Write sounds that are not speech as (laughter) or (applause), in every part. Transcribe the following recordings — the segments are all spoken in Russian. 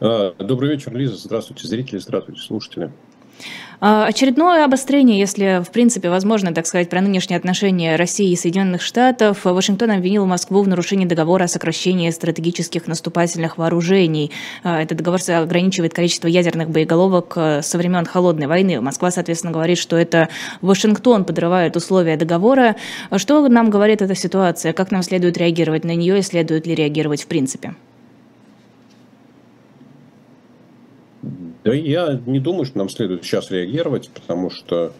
А, добрый вечер, Лиза. Здравствуйте, зрители, здравствуйте, слушатели. А, очередное обострение, если в принципе возможно, так сказать, про нынешние отношения России и Соединенных Штатов. Вашингтон обвинил Москву в нарушении договора о сокращении стратегических наступательных вооружений. А, этот договор ограничивает количество ядерных боеголовок э, со времен Холодной войны. Москва, соответственно, говорит, что это Вашингтон подрывает условия договора. Что нам говорит эта ситуация? Как нам следует реагировать на нее и следует ли реагировать в принципе? Да я не думаю, что нам следует сейчас реагировать, потому что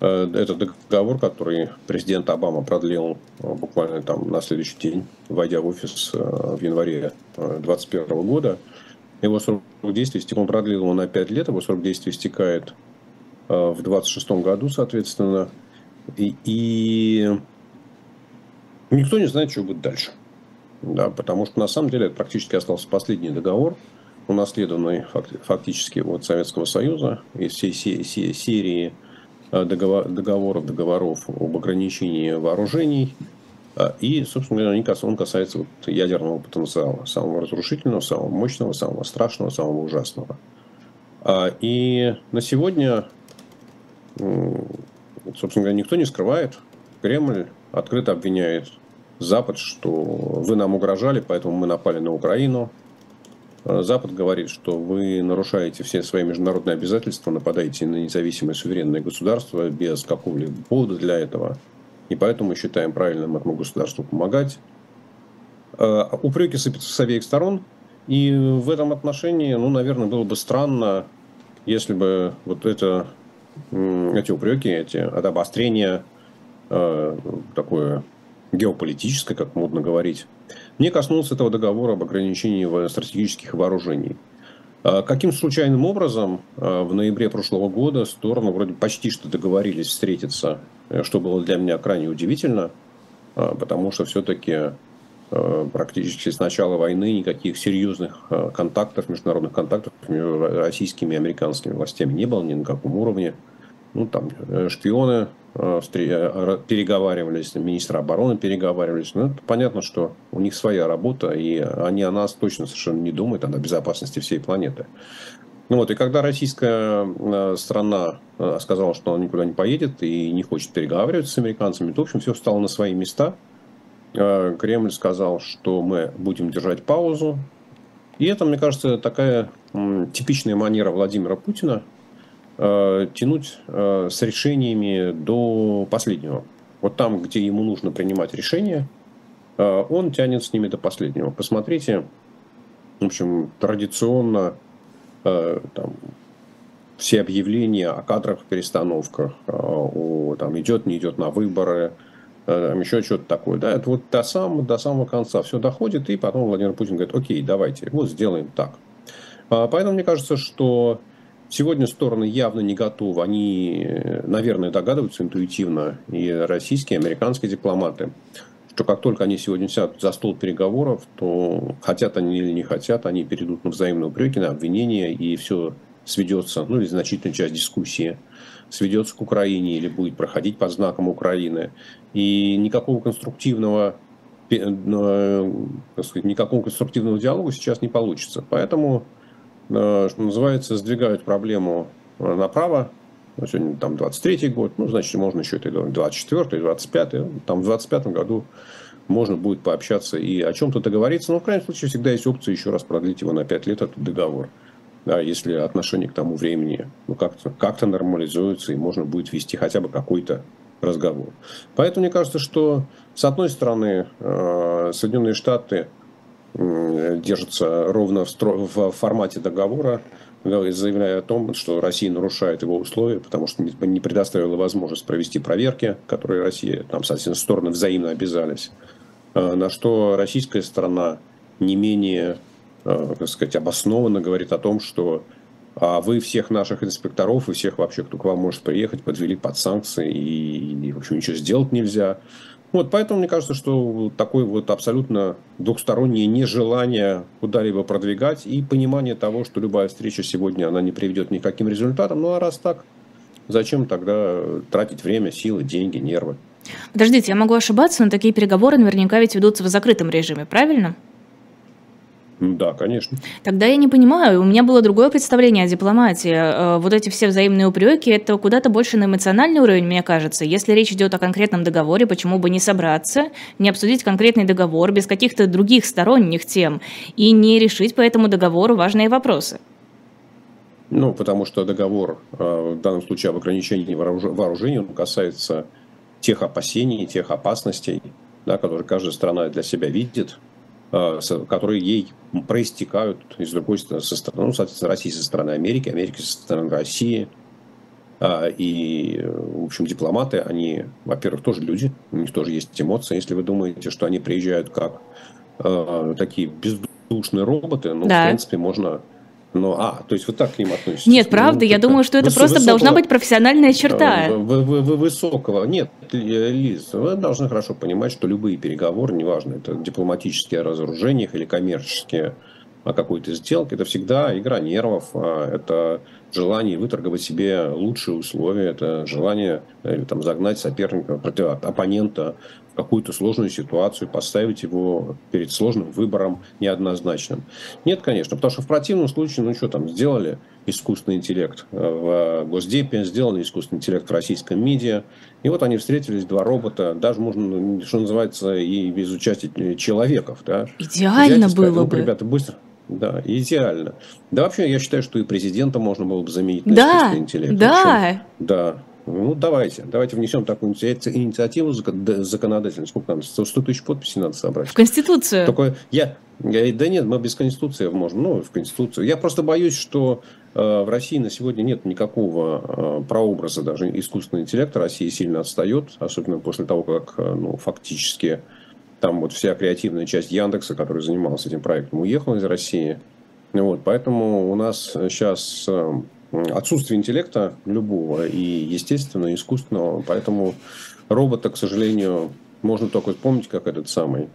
э, это договор, который президент Обама продлил э, буквально там на следующий день, войдя в офис э, в январе 2021 года. Его срок действия истек, он продлил его на 5 лет, его срок действия истекает в 2026 году, соответственно. И, и никто не знает, что будет дальше. Да, потому что на самом деле это практически остался последний договор – унаследованной фактически от Советского Союза из всей серии э, договоров, договоров об ограничении вооружений. А, и, собственно говоря, он касается вот ядерного потенциала, самого разрушительного, самого мощного, самого страшного, самого ужасного. А, и на сегодня, собственно говоря, никто не скрывает, Кремль открыто обвиняет Запад, что вы нам угрожали, поэтому мы напали на Украину – Э, Запад говорит, что вы нарушаете все свои международные обязательства, нападаете на независимое суверенное государство без какого-либо повода для этого. И поэтому мы считаем правильным этому государству помогать. Э, упреки сыпятся с обеих сторон. И в этом отношении, ну, наверное, было бы странно, если бы вот это, эти упреки, эти, это обострение э, такое геополитическое, как модно говорить, не коснулся этого договора об ограничении стратегических вооружений. А каким случайным образом а, в ноябре прошлого года стороны вроде почти что договорились встретиться, э, что было для меня крайне удивительно, а, потому что все-таки практически с начала войны никаких серьезных контактов, международных контактов между российскими и американскими властями не было ни на каком уровне. Ну, там э, шпионы переговаривались, министры обороны переговаривались. Ну, это понятно, что у них своя работа, и они о нас точно совершенно не думают, о безопасности всей планеты. Ну вот, и когда российская э, страна сказала, что она никуда не поедет и не хочет переговариваться с американцами, то, в общем, все встало на свои места. Кремль сказал, что мы будем держать паузу. И это, мне кажется, такая типичная манера Владимира Путина – Э, тянуть э, с решениями до последнего. Вот там, где ему нужно принимать решения, э, он тянет с ними до последнего. Посмотрите, в общем, традиционно там, все объявления о кадровых перестановках, о, там, идет, не идет на выборы, там, еще что-то такое. Да, это вот до самого, до самого конца все доходит, и потом Владимир Путин говорит, окей, давайте, вот сделаем так. Поэтому мне кажется, что Сегодня стороны явно не готовы. Они, наверное, догадываются интуитивно, и российские, и американские дипломаты, что как только они сегодня сядут за стол переговоров, то хотят они или не хотят, они перейдут на взаимные упреки, на обвинения, и все сведется, ну или значительная часть дискуссии сведется к Украине или будет проходить под знаком Украины. И никакого конструктивного э, сказать, никакого конструктивного диалога сейчас не получится. Поэтому Э, что называется, сдвигают проблему э, направо. Сегодня там 23-й год, ну, значит, можно еще это 24-й, 25-й. Там в 25-м году можно будет пообщаться и о чем-то договориться. Но, в крайнем случае, всегда есть опция еще раз продлить его на 5 лет, этот договор. Да, если отношение к тому времени ну, как-то как нормализуется и можно будет вести хотя бы какой-то разговор. Поэтому мне кажется, что с одной стороны э, Соединенные Штаты держится ровно в формате договора, заявляя о том, что Россия нарушает его условия, потому что не предоставила возможность провести проверки, которые Россия, там, соответственно, стороны взаимно обязались. А, на что российская сторона не менее, так сказать, обоснованно говорит о том, что а вы всех наших инспекторов и всех вообще, кто к вам может приехать, подвели под санкции и в общем, ничего сделать нельзя. Вот, поэтому мне кажется, что такое вот абсолютно двухстороннее нежелание куда-либо продвигать и понимание того, что любая встреча сегодня, она не приведет ни к каким результатам. Ну а раз так, зачем тогда тратить время, силы, деньги, нервы? Подождите, я могу ошибаться, но такие переговоры наверняка ведь ведутся в закрытом режиме, правильно? Да, конечно. Тогда я не понимаю, у меня было другое представление о дипломатии. Э, вот эти все взаимные упреки, это куда-то больше на эмоциональный уровень, мне кажется. Если речь идет о конкретном договоре, почему бы не собраться, не обсудить конкретный договор без каких-то других сторонних тем и не решить по этому договору важные вопросы? Ну, потому что договор, э, в данном случае об ограничении вооружения, он касается тех опасений, тех опасностей, да, которые каждая страна для себя видит, которые ей проистекают из другой стороны, со стороны, ну, соответственно, России со стороны Америки, Америки со стороны России. А, и, в общем, дипломаты, они, во-первых, тоже люди, у них тоже есть эмоции. Если вы думаете, что они приезжают как э, такие бездушные роботы, ну, да. в принципе, можно ну, а, то есть вы так к ним относитесь? Нет, правда, ну, я думаю, что это выс- просто высокого, должна быть профессиональная черта. Вы, вы, вы, высокого. Нет, Лиз, вы должны хорошо понимать, что любые переговоры, неважно, это дипломатические о разоружениях или коммерческие о какой-то сделке, это всегда игра нервов, а это желание выторговать себе лучшие условия, это желание или, там, загнать соперника, против, оппонента какую-то сложную ситуацию, поставить его перед сложным выбором неоднозначным. Нет, конечно, потому что в противном случае, ну что там, сделали искусственный интеллект в Госдепе, сделали искусственный интеллект в российском медиа, и вот они встретились, два робота, даже можно, ну, что называется, и без участия человеков. Да? Идеально Взять, было ну, бы. Ребята, быстро, да, идеально. Да, вообще, я считаю, что и президента можно было бы заменить на да, искусственный интеллект. Да, да. Ну, давайте. Давайте внесем такую инициативу законодательную. Сколько нам? 100 тысяч подписей надо собрать. В Конституцию. Только я, я... Да нет, мы без Конституции можем. Ну, в Конституцию. Я просто боюсь, что э, в России на сегодня нет никакого э, прообраза даже искусственного интеллекта. Россия сильно отстает, особенно после того, как э, ну, фактически там вот вся креативная часть Яндекса, который занимался этим проектом, уехала из России. Вот, поэтому у нас сейчас отсутствие интеллекта любого и естественного, искусственного. Поэтому робота, к сожалению, можно только вспомнить, как этот самый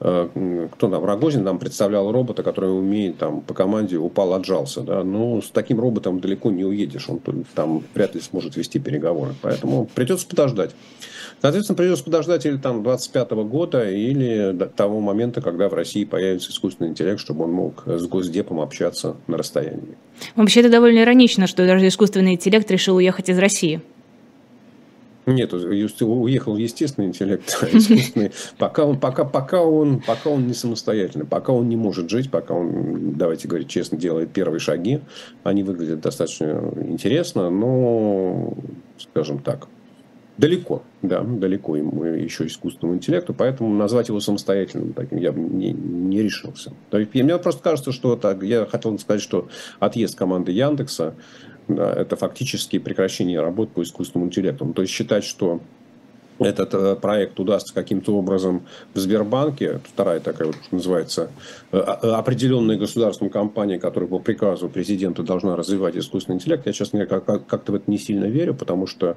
кто там, Рогозин нам представлял робота, который умеет там по команде упал, отжался. Да? Ну, с таким роботом далеко не уедешь, он там вряд ли сможет вести переговоры. Поэтому придется подождать. Соответственно, придется подождать или там 25 года, или до того момента, когда в России появится искусственный интеллект, чтобы он мог с Госдепом общаться на расстоянии. Вообще, это довольно иронично, что даже искусственный интеллект решил уехать из России. Нет, уехал естественный интеллект, (laughs) а искусственный. Пока он, пока, пока, он, пока он не самостоятельный, пока он не может жить, пока он, давайте говорить честно, делает первые шаги, они выглядят достаточно интересно, но, скажем так, Далеко, да, далеко ему еще искусственному интеллекту, поэтому назвать его самостоятельным таким я бы не, не решился. Мне просто кажется, что так, я хотел сказать, что отъезд команды Яндекса это фактически прекращение работы по искусственному интеллекту. Ну, то есть считать, что этот э, проект удастся каким-то образом в Сбербанке, вторая такая вот называется э, определенная государственная компания, которая по приказу президента должна развивать искусственный интеллект, я, честно говоря, как-то в это не сильно верю, потому что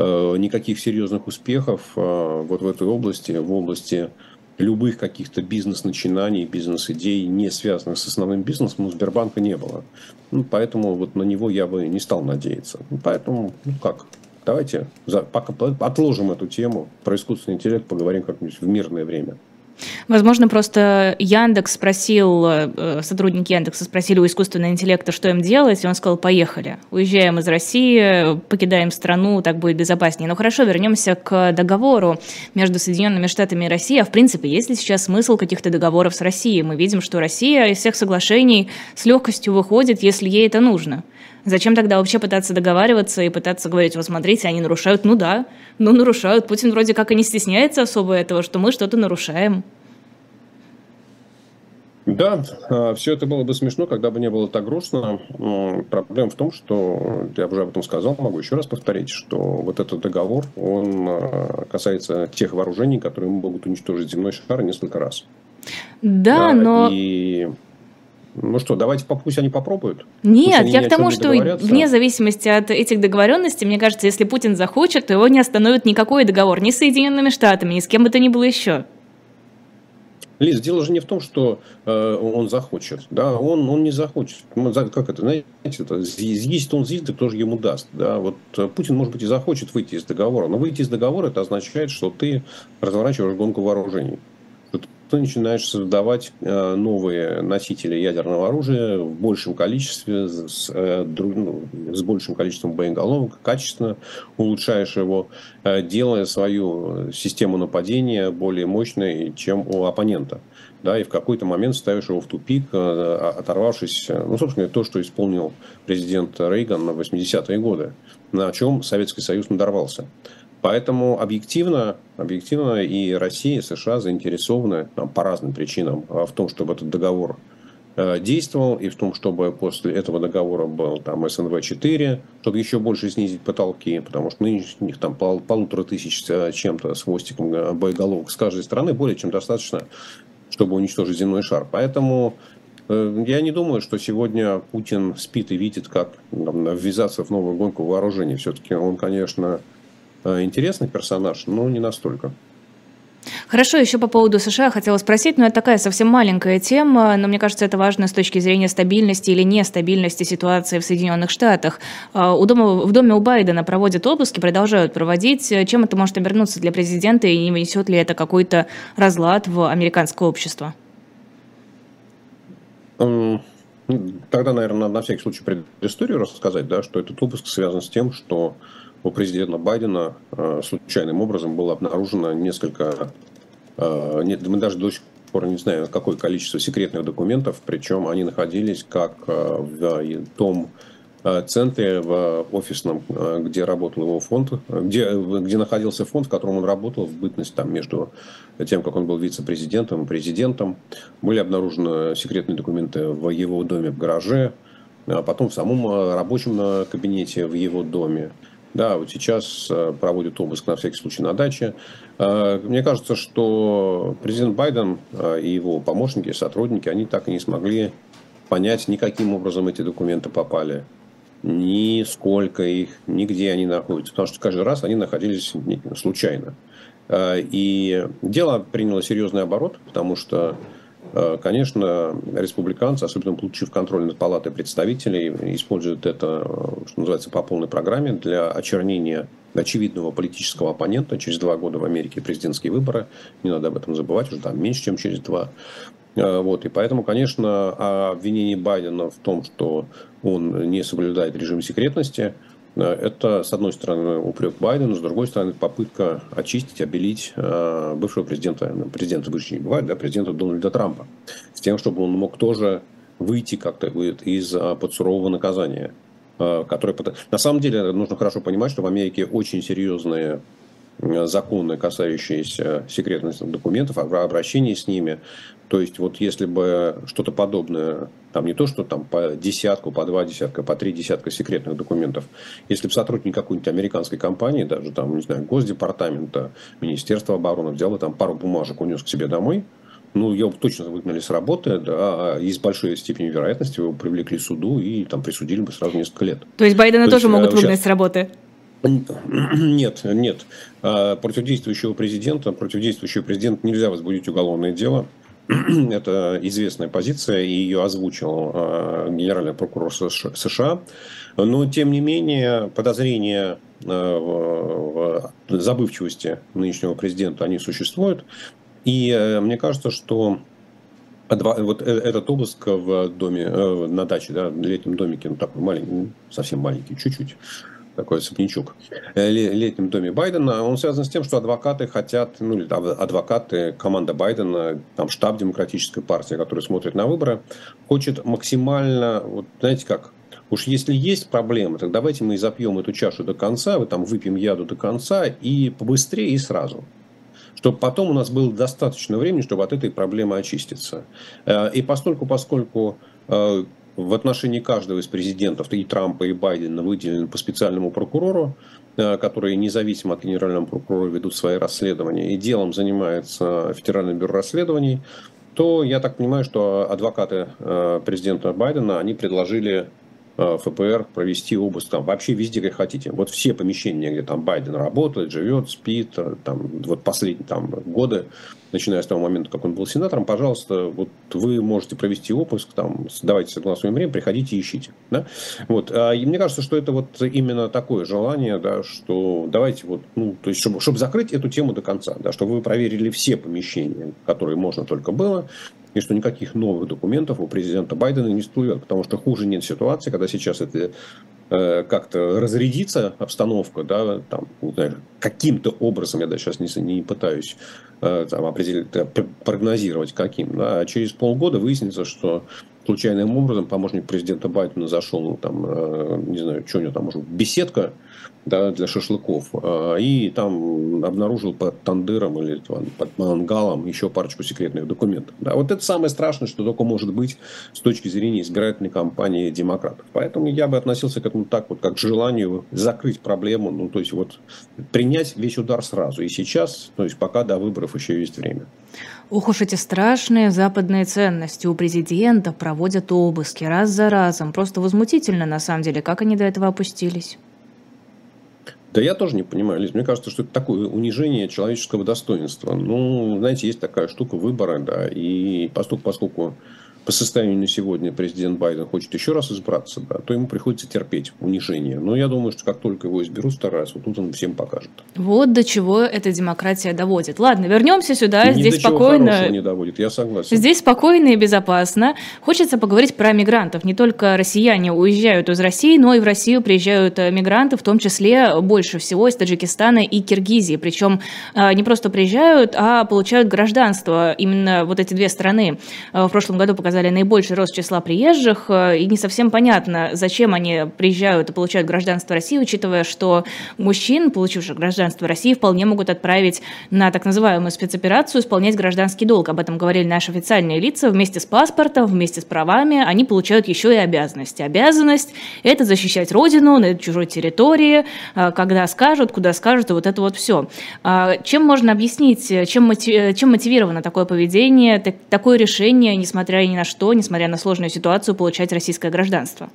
Э, никаких серьезных успехов э, вот в этой области, в области любых каких-то бизнес-начинаний, бизнес-идей, не связанных с основным бизнесом, у Сбербанка не было. Ну, поэтому вот на него я бы не стал надеяться. Ну, поэтому, ну как, давайте за, пока отложим эту тему про искусственный интеллект, поговорим как-нибудь в мирное время. Возможно, просто Яндекс спросил, э, сотрудники Яндекса спросили у искусственного интеллекта, что им делать, и он сказал, поехали, уезжаем из России, покидаем страну, так будет безопаснее. Но хорошо, вернемся к договору между Соединенными Штатами и Россией. А в принципе, есть ли сейчас смысл каких-то договоров с Россией? Мы видим, что Россия из всех соглашений с легкостью выходит, если ей это нужно. Зачем тогда вообще пытаться договариваться и пытаться говорить, вот смотрите, они нарушают? Ну да, ну нарушают. Путин вроде как и не стесняется особо этого, что мы что-то нарушаем. Да, а, все это было бы смешно, когда бы не было так грустно. Проблема в том, что, я уже об этом сказал, могу еще раз повторить, что вот этот договор, он а, касается тех вооружений, которые могут уничтожить земной шар несколько раз. Да, но... И ну что, давайте пусть они попробуют. Нет, я к тому, что вне зависимости от этих договоренностей, мне кажется, если Путин захочет, то его не остановит никакой договор ни с Соединенными Штатами, ни с кем бы то ни было еще. Лиз, дело же не в том, что э, он захочет. Да? Он, он не захочет. Как это, знаете, это, съесть он съест, кто же ему даст. Да? Вот э, Путин, может быть, и захочет выйти из договора. Но выйти из договора, это означает, что ты разворачиваешь гонку вооружений ты начинаешь создавать э, новые носители ядерного оружия в большем количестве, с, э, ну, с большим количеством боеголовок, качественно улучшаешь его, э, делая свою систему нападения более мощной, чем у оппонента. Да, и в какой-то момент ставишь его в тупик, оторвавшись, ну, собственно, то, что исполнил президент Рейган на 80-е годы, на чем Советский Союз надорвался. Поэтому объективно, объективно и Россия, и США заинтересованы там, по разным причинам а, в том, чтобы этот договор э, действовал, и в том, чтобы после этого договора был там СНВ-4, чтобы еще больше снизить потолки, потому что нынешних там пол, полутора тысяч э, чем-то с хвостиком э, боеголовок с каждой стороны более чем достаточно, чтобы уничтожить земной шар. Поэтому я не думаю, что сегодня Путин спит и видит, как там, ввязаться в новую гонку вооружений. Все-таки он, конечно, интересный персонаж, но не настолько. Хорошо, еще по поводу США хотела спросить, но это такая совсем маленькая тема, но мне кажется, это важно с точки зрения стабильности или нестабильности ситуации в Соединенных Штатах. Э, у дома, в доме у Байдена проводят обыски, продолжают проводить. Чем это может обернуться для президента и не внесет ли это какой-то разлад в американское общество? Тогда, наверное, надо на всякий случай предысторию рассказать, да, что этот обыск связан с тем, что у президента Байдена э, случайным образом было обнаружено несколько, э, нет, мы даже до сих пор не знаем, какое количество секретных документов, причем они находились как э, в том центре, в офисном, где работал его фонд, где, где находился фонд, в котором он работал в бытность там, между тем, как он был вице-президентом и президентом. Были обнаружены секретные документы в его доме в гараже, а потом в самом рабочем кабинете в его доме. Да, вот сейчас э, проводят обыск на всякий случай на даче. Э, мне кажется, что президент Байден э, и его помощники, сотрудники, они так и не смогли понять, ни каким образом эти документы попали, ни сколько их, ни где они находятся. Потому что каждый раз они находились случайно. И дело приняло серьезный оборот, потому что конечно, республиканцы, особенно получив контроль над палатой представителей, используют это, э, что называется, по полной программе для очернения очевидного политического оппонента. Через два года в Америке президентские выборы. Не надо об этом забывать, уже там меньше, чем через два. Э, вот, и поэтому, конечно, обвинение Байдена в том, что он не соблюдает режим секретности – это, с одной стороны, упрек Байдена, с другой стороны, попытка очистить, обелить э, бывшего президента, ну, президента бывшего не бывает, да, президента Дональда Трампа, с тем, чтобы он мог тоже выйти как-то из э, под сурового наказания. Э, которое... На самом деле, нужно хорошо понимать, что в Америке очень серьезные законы, касающиеся секретных документов, обращения с ними. То есть, вот если бы что-то подобное, там не то, что там по десятку, по два десятка, по три десятка секретных документов, если бы сотрудник какой-нибудь американской компании, даже там, не знаю, Госдепартамента, Министерства обороны взял и там пару бумажек унес к себе домой, ну, его точно выгнали с работы, да, а и с большой степенью вероятности его привлекли к суду и там присудили бы сразу несколько лет. То есть Байдена То тоже есть, могут выгнать сейчас... с работы? (clears throat) Нет, нет. А, против действующего президента, против действующего президента нельзя возбудить уголовное дело. (clears throat) Это известная позиция, и ее озвучил а, генеральный прокурор США. Но, тем не менее, подозрения а, в забывчивости нынешнего президента, они существуют. И э, мне кажется, что вот э, этот обыск в доме, э, на даче, да, в летнем домике, ну такой маленький, совсем маленький, чуть-чуть, такой сопнячок, э, летнем доме Байдена, он связан с тем, что адвокаты хотят, ну, или адвокаты, команда Байдена, там штаб демократической партии, который смотрит на выборы, хочет максимально, вот знаете как, Уж если есть проблемы, так давайте мы запьем эту чашу до конца, вы там выпьем яду до конца и побыстрее и сразу. Чтобы потом у нас было достаточно времени, чтобы от этой проблемы очиститься. Э, и постольку, поскольку э, в отношении каждого из президентов, и Трампа, и Байдена, выделен по специальному прокурору, э, которые независимо от генерального прокурора ведут свои расследования, и делом занимается Федеральное бюро расследований, то я так понимаю, что адвокаты э, президента Байдена, они предложили э, ФПР провести обыск там вообще везде, как хотите. Вот все помещения, где там Байден работает, живет, спит, там, вот последние там, годы, начиная с того момента, как он был сенатором, пожалуйста, вот вы можете провести опуск, там, давайте согласуем время, приходите ищите. Да? Вот. А, и мне кажется, что это вот именно такое желание, да, что давайте вот, ну, то есть, чтобы, чтобы закрыть эту тему до конца, да, чтобы вы проверили все помещения, которые можно только было, и что никаких новых документов у президента Байдена не всплывет, потому что хуже нет ситуации, когда сейчас это э, как-то разрядится обстановка, да, там, каким-то образом, я даже сейчас не, не пытаюсь э, там, определить, прогнозировать каким, да, а через полгода выяснится, что случайным образом помощник президента Байдена зашел, ну, там, э, не знаю, что у него там, может, беседка, да, для шашлыков. А, и там обнаружил под тандыром или под мангалом еще парочку секретных документов. Да, вот это самое страшное, что только может быть с точки зрения избирательной кампании демократов. Поэтому я бы относился к этому так вот, как к желанию закрыть проблему, ну, то есть вот принять весь удар сразу. И сейчас, то есть пока до выборов еще есть время. Ох уж эти страшные западные ценности. У президента проводят обыски раз за разом. Просто возмутительно, на самом деле, как они до этого опустились. Да я тоже не понимаю, Лиз. Мне кажется, что это такое унижение человеческого достоинства. Ну, знаете, есть такая штука выбора, да, и поскольку, поскольку по состоянию на сегодня президент Байден хочет еще раз избраться, да, то ему приходится терпеть унижение. Но я думаю, что как только его изберут второй раз, вот тут он всем покажет. Вот до чего эта демократия доводит. Ладно, вернемся сюда. Ни Здесь до спокойно. Чего не доводит, я согласен. Здесь спокойно и безопасно. Хочется поговорить про мигрантов. Не только россияне уезжают из России, но и в Россию приезжают э, мигранты, в том числе больше всего из Таджикистана и Киргизии. Причем э, не просто приезжают, а получают гражданство. Именно вот эти две страны э, в прошлом году показали сказали, наибольший рост числа приезжих, э, и не совсем понятно, зачем они приезжают и получают гражданство России, учитывая, что мужчин, получивших гражданство России, вполне могут отправить на так называемую спецоперацию исполнять гражданский долг. Об этом говорили наши официальные лица. Вместе с паспортом, вместе с правами они получают еще и обязанности. Обязанность – это защищать родину на чужой территории, э, когда скажут, куда скажут, и вот это вот все. А чем можно объяснить, чем, чем мотивировано такое поведение, такое решение, несмотря ни на что, несмотря на сложную ситуацию, получать российское гражданство?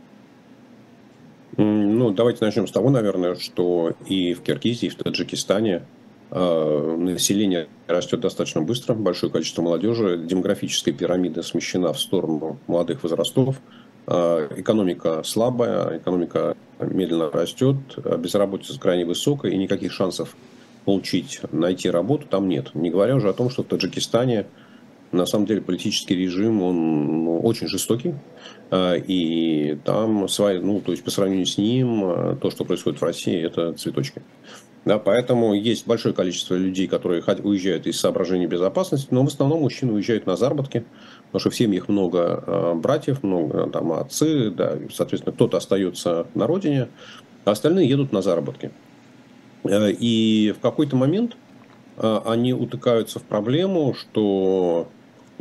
Ну, давайте начнем с того, наверное, что и в Киргизии, и в Таджикистане э, население растет достаточно быстро, большое количество молодежи, демографическая пирамида смещена в сторону молодых возрастов, э, экономика слабая, экономика медленно растет, безработица крайне высокая, и никаких шансов получить, найти работу там нет. Не говоря уже о том, что в Таджикистане на самом деле политический режим, он ну, очень жестокий. А, и там, свои, ну, то есть по сравнению с ним, а, то, что происходит в России, это цветочки. Да, поэтому есть большое количество людей, которые уезжают из соображений безопасности, но в основном мужчины уезжают на заработки, потому что в семьях много а, братьев, много там отцы, да, соответственно, кто-то остается на родине, а остальные едут на заработки. И в какой-то момент они утыкаются в проблему, что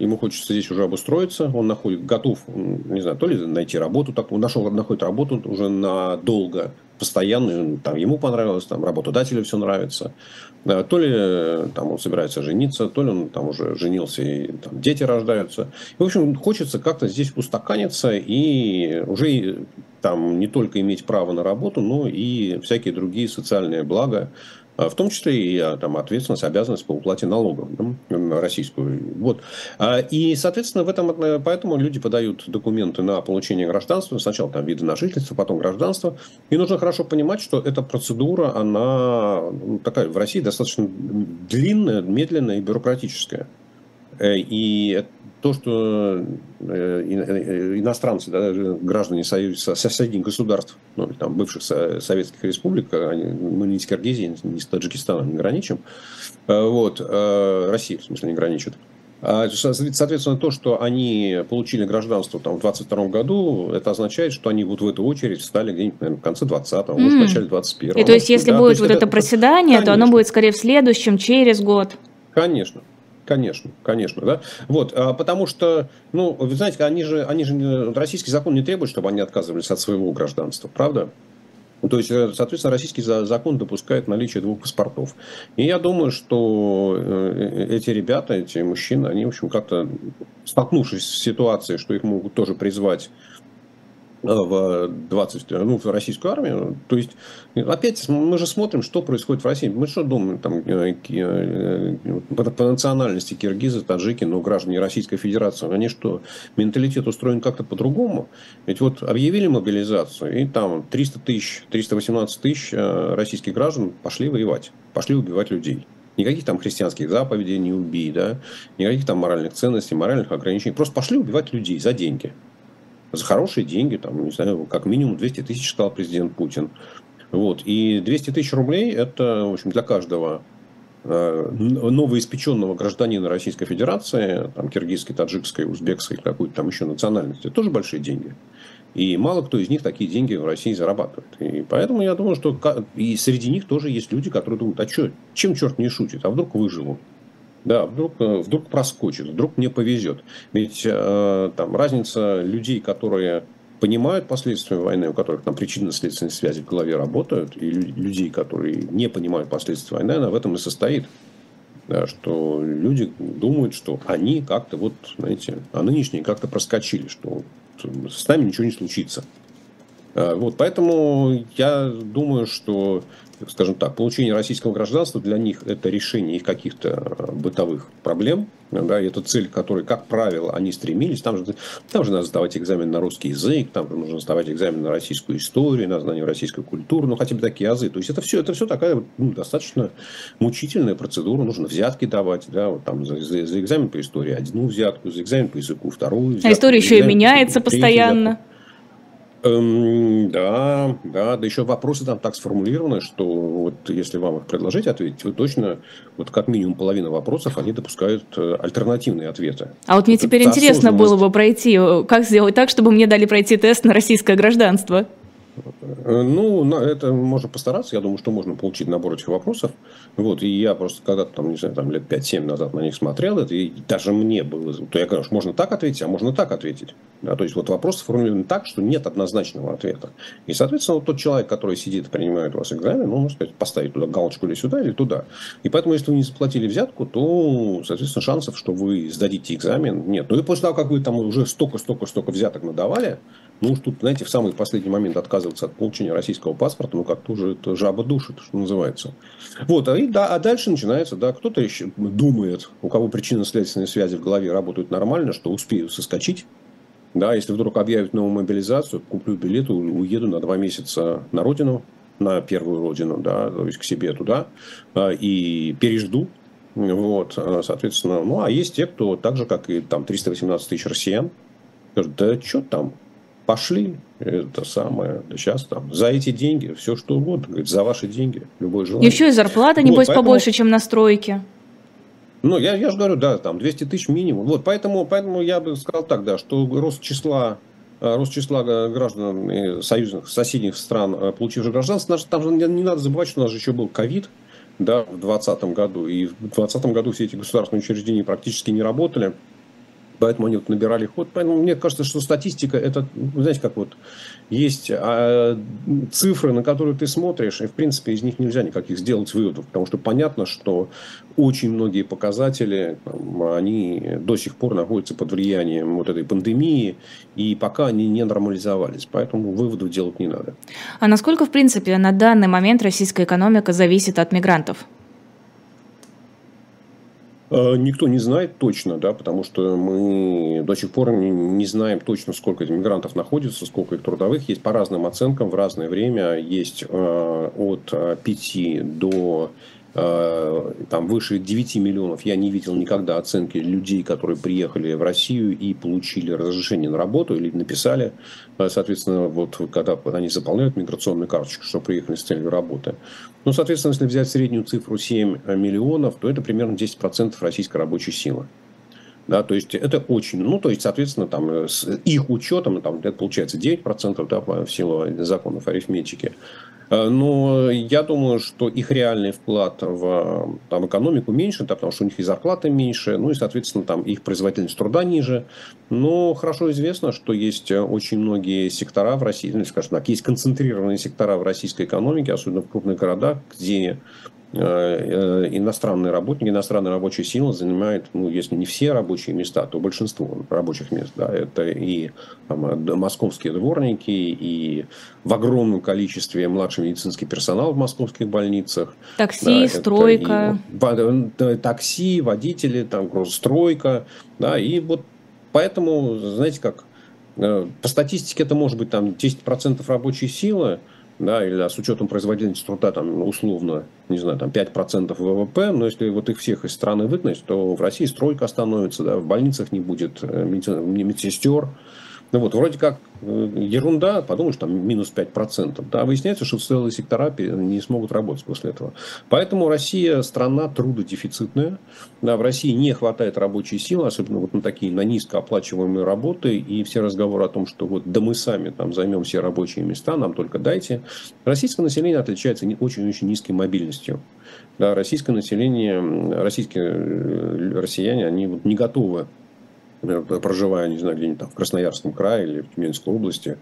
ему хочется здесь уже обустроиться, он находит, готов, не знаю, то ли найти работу, так, он нашел, находит работу уже надолго, постоянную, там ему понравилось, там работодателю все нравится, то ли там он собирается жениться, то ли он там уже женился и там дети рождаются. И, в общем, хочется как-то здесь устаканиться и уже там не только иметь право на работу, но и всякие другие социальные блага, в том числе и а, там, ответственность, обязанность по уплате налогов да, российскую. Вот. А, и, соответственно, в этом, э, поэтому люди подают документы на получение гражданства. Сначала там виды на жительство, потом гражданство. И нужно хорошо понимать, что эта процедура, она ну, такая в России достаточно длинная, медленная и бюрократическая. Э, и то, что э, э, иностранцы, да, граждане союза, соседних государств, ну, там, бывших советских республик, они, мы не с Киргизией, не с Таджикистаном не граничим, вот, Россия, в смысле, не граничит. А, соответственно, то, что они получили гражданство там, в 22 году, это означает, что они вот в эту очередь встали где-нибудь, наверное, в конце 20-го, mm. может, в начале 21-го. И то есть, если да, будет вот это, это проседание, конечно. то оно будет скорее в следующем, через год. Конечно. Конечно, конечно, да. Вот, а, потому что, ну, вы знаете, они же, они же, российский закон не требует, чтобы они отказывались от своего гражданства, правда? То есть, э, соответственно, российский закон допускает наличие двух паспортов. И я думаю, что э, эти ребята, эти мужчины, они, в общем, как-то столкнувшись с ситуацией, что их могут тоже призвать в 20, ну, в российскую армию. То есть, опять мы же смотрим, что происходит в России. Мы что думаем, там, э, э, по, национальности киргизы, таджики, но граждане Российской Федерации, они что, менталитет устроен как-то по-другому? Ведь вот объявили мобилизацию, и там 300 тысяч, 318 тысяч э, российских граждан пошли воевать, пошли убивать людей. Никаких там христианских заповедей не убей, да, никаких там моральных ценностей, моральных ограничений. Просто пошли убивать людей за деньги за хорошие деньги, там, не знаю, как минимум 200 тысяч, сказал президент Путин. Вот. И 200 тысяч рублей – это, в общем, для каждого э, новоиспеченного гражданина Российской Федерации, там, киргизской, таджикской, узбекской, какой-то там еще национальности, тоже большие деньги. И мало кто из них такие деньги в России зарабатывает. И поэтому я думаю, что и среди них тоже есть люди, которые думают, а что, чем черт не шутит, а вдруг выживу? Да, вдруг, э, вдруг проскочит, вдруг мне повезет. Ведь э, там разница людей, которые понимают последствия войны, у которых там причинно-следственные связи в голове работают, и людей, которые не понимают последствия войны, она в этом и состоит. Да, что люди думают, что они как-то вот, знаете, а нынешние как-то проскочили, что с нами ничего не случится. А, вот, поэтому я думаю, что скажем так, получение российского гражданства для них это решение их каких-то э, бытовых проблем, да, и это цель, к которой, как правило, они стремились. Там же, там же надо сдавать экзамен на русский язык, там же нужно сдавать экзамен на российскую историю, на знание российской культуры, ну, хотя бы такие азы. То есть, это все, это все такая ну, достаточно мучительная процедура. Нужно взятки давать, да, вот там за, за, за экзамен по истории одну взятку, за экзамен по языку вторую взятку. А история еще и меняется постоянно. Взятку. Эм, да, да, да еще вопросы там так сформулированы, что вот если вам их предложить ответить, вы точно, вот как минимум половина вопросов, они допускают э, альтернативные ответы. А вот мне вот теперь интересно было бы пройти, э, как сделать так, чтобы мне дали пройти тест на российское гражданство? Э, ну, на это можно постараться. Я думаю, что можно получить набор этих вопросов. Вот, и я просто когда-то, там, не знаю, там, лет 5-7 назад на них смотрел, это, и даже мне было... То я говорю, можно так ответить, а можно так ответить. Да, то есть, вот вопрос сформулирован так, что нет однозначного ответа. И, соответственно, вот тот человек, который сидит принимает у вас экзамен, ну, можно сказать, поставить туда галочку или сюда, или туда. И поэтому, если вы не заплатили взятку, то, соответственно, шансов, что вы сдадите экзамен, нет. Ну, и после того, как вы там уже столько-столько-столько взяток надавали, ну уж тут, знаете, в самый последний момент отказываться от получения российского паспорта, ну как-то уже это жаба душит, что называется. Вот, а, и, да, а дальше начинается, да, кто-то еще думает, у кого причинно-следственные связи в голове работают нормально, что успею соскочить, да, если вдруг объявят новую мобилизацию, куплю билет, уеду на два месяца на родину, на первую родину, да, то есть к себе туда, а, и пережду, вот, а, соответственно, ну, а есть те, кто так же, как и там 318 тысяч россиян, скажут, да что там, пошли, это самое, сейчас там, за эти деньги, все что угодно, говорит, за ваши деньги, любой желание. Еще и зарплата, небось, вот, поэтому... побольше, чем на стройке. Ну, я, я же говорю, да, там 200 тысяч минимум. Вот, поэтому, поэтому я бы сказал так, да, что рост числа э, рост числа граждан союзных, соседних стран, э, получивших гражданство, там же не надо забывать, что у нас же еще был ковид, да, в 2020 году. И в 2020 году все эти государственные учреждения практически не работали поэтому они вот набирали ход. Поэтому мне кажется, что статистика, это, знаете, как вот есть а, цифры, на которые ты смотришь, и, в принципе, из них нельзя никаких сделать выводов, потому что понятно, что очень многие показатели, там, они до сих пор находятся под влиянием вот этой пандемии, и пока они не нормализовались, поэтому выводов делать не надо. А насколько, в принципе, на данный момент российская экономика зависит от мигрантов? Э, никто не знает точно, да, потому что мы до сих пор не знаем точно, сколько мигрантов находится, сколько их трудовых. Есть по разным оценкам в разное время. Есть э, от 5 до Э, там выше 9 миллионов. Я не видел никогда оценки людей, которые приехали в Россию и получили разрешение на работу или написали, соответственно, вот когда они заполняют миграционную карточку, что приехали с целью работы. Ну, соответственно, если взять среднюю цифру 7 миллионов, то это примерно 10% российской рабочей силы. Да, то есть это очень, ну, то есть, соответственно, там, э, с их учетом, там, это получается 9% да, в силу законов арифметики. Э, но я думаю, что их реальный вклад в там, экономику меньше, да, потому что у них и зарплата меньше, ну и, соответственно, там их производительность труда ниже. Но хорошо известно, что есть очень многие сектора в России, ну, скажем так, есть концентрированные сектора в российской экономике, особенно в крупных городах, где иностранные работники, иностранная рабочая сила занимает, ну, если не все рабочие места, то большинство рабочих мест. Да, это и там, э, московские дворники, и в огромном количестве младший медицинский персонал в московских больницах. Такси, да, стройка. И, такси, водители, там, стройка. Да, и вот поэтому, знаете как, по статистике это может быть там 10% рабочей силы, да, или с учетом производительности труда, там, условно, не знаю, там 5% ВВП, но если вот их всех из страны выгнать, то в России стройка остановится, да, в больницах не будет э, медсестер, ну вот, вроде как э, ерунда, подумаешь, там минус 5%. Да, выясняется, что целые сектора не смогут работать после этого. Поэтому Россия страна трудодефицитная. Да, в России не хватает рабочей силы, особенно вот на такие, на низкооплачиваемые работы. И все разговоры о том, что вот да мы сами там займем все рабочие места, нам только дайте. Российское население отличается очень-очень низкой мобильностью. Да, российское население, российские э, россияне, они вот не готовы проживая, не знаю, где-нибудь там в Красноярском крае или в Тюменской области,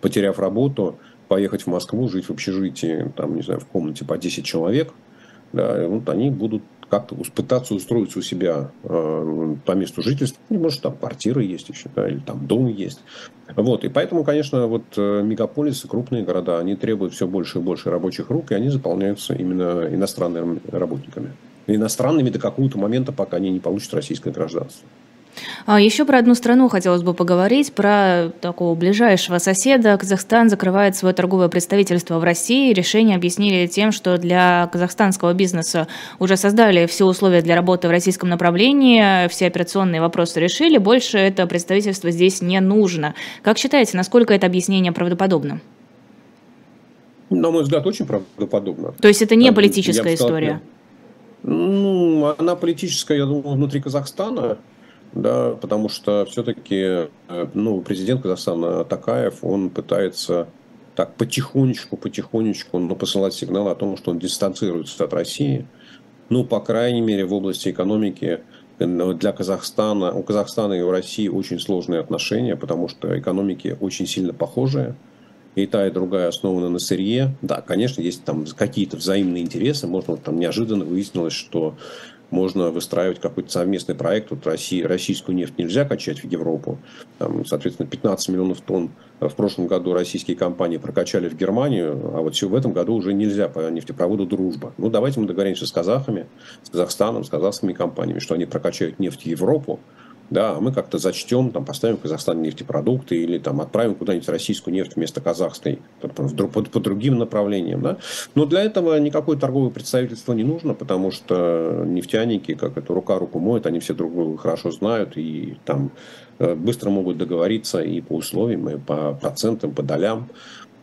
потеряв работу, поехать в Москву, жить в общежитии, там, не знаю, в комнате по 10 человек, да, вот они будут как-то пытаться устроиться у себя э, по месту жительства. Может, там квартира есть еще, да, или там дом есть. Вот, и поэтому, конечно, вот э, мегаполисы, крупные города, они требуют все больше и больше рабочих рук, и они заполняются именно иностранными работниками. Иностранными до какого-то момента, пока они не получат российское гражданство. А еще про одну страну хотелось бы поговорить, про такого ближайшего соседа. Казахстан закрывает свое торговое представительство в России. Решение объяснили тем, что для казахстанского бизнеса уже создали все условия для работы в российском направлении, все операционные вопросы решили, больше это представительство здесь не нужно. Как считаете, насколько это объяснение правдоподобно? На мой взгляд, очень правдоподобно. То есть это не политическая история? Ну, она политическая, я думаю, внутри Казахстана да, потому что все-таки э, ну, президент Казахстана Такаев, он пытается так потихонечку, потихонечку ну, посылать сигналы о том, что он дистанцируется от России. Ну, по крайней мере, в области экономики э, для Казахстана, у Казахстана и у России очень сложные отношения, потому что экономики очень сильно похожие. И та, и другая основана на сырье. Да, конечно, есть там какие-то взаимные интересы. Можно там неожиданно выяснилось, что можно выстраивать какой-то совместный проект. Вот России, российскую нефть нельзя качать в Европу. Там, соответственно, 15 миллионов тонн в прошлом году российские компании прокачали в Германию, а вот все в этом году уже нельзя по нефтепроводу «Дружба». Ну, давайте мы договоримся с казахами, с Казахстаном, с казахскими компаниями, что они прокачают нефть в Европу, да, мы как-то зачтем, там, поставим в Казахстан нефтепродукты или там, отправим куда-нибудь российскую нефть вместо казахской по, по, по другим направлениям. Да? Но для этого никакое торговое представительство не нужно, потому что нефтяники, как это рука руку моет, они все друг друга хорошо знают и там э, быстро могут договориться и по условиям, и по процентам, по долям.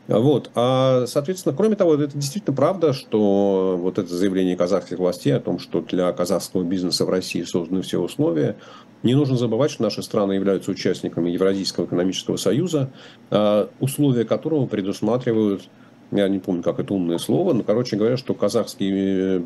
Вот. А, соответственно, кроме того, это действительно правда, что вот это заявление казахских властей о том, что для казахского бизнеса в России созданы все условия, не нужно забывать, что наши страны являются участниками Евразийского экономического союза, а, условия которого предусматривают я не помню, как это умное слово, но, короче говоря, что казахский,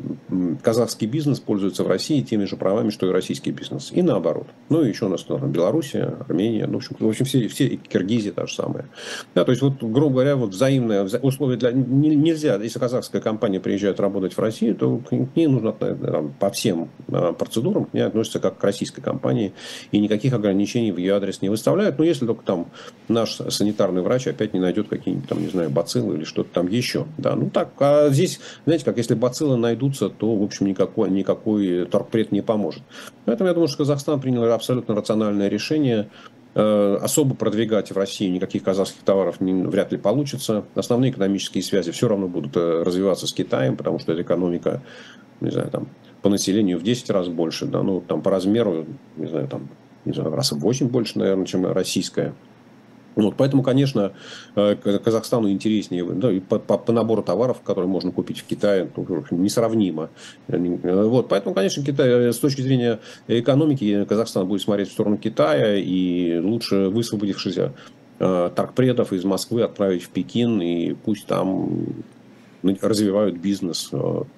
казахский бизнес пользуется в России теми же правами, что и российский бизнес. И наоборот. Ну, и еще у нас там, Белоруссия, Армения, ну, в общем, в общем все, все Киргизия та же самая. Да, то есть, вот, грубо говоря, вот взаимные условия для... Нельзя, если казахская компания приезжает работать в Россию, то к ней нужно там, по всем а, процедурам к ней относятся как к российской компании, и никаких ограничений в ее адрес не выставляют. Но если только там наш санитарный врач опять не найдет какие-нибудь там, не знаю, бациллы или что-то там еще. Да, ну так, а здесь, знаете, как если бациллы найдутся, то, в общем, никакой, никакой торгпред не поможет. Поэтому я думаю, что Казахстан принял абсолютно рациональное решение э, особо продвигать в России никаких казахских товаров не, вряд ли получится. Основные экономические связи все равно будут э, развиваться с Китаем, потому что эта экономика, не знаю, там, по населению в 10 раз больше, да, ну, там, по размеру, не знаю, там, не знаю, раз в 8 больше, наверное, чем российская. Вот, поэтому, конечно, э, Казахстану интереснее да, и по, по, по набору товаров, которые можно купить в Китае, ну, несравнимо. Э, вот, поэтому, конечно, Китай, э, с точки зрения экономики Казахстан будет смотреть в сторону Китая и лучше высвободившихся торгпредов из Москвы отправить в Пекин и пусть там развивают бизнес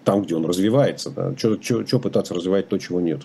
там, где он развивается. Да. Что пытаться развивать то, чего нет?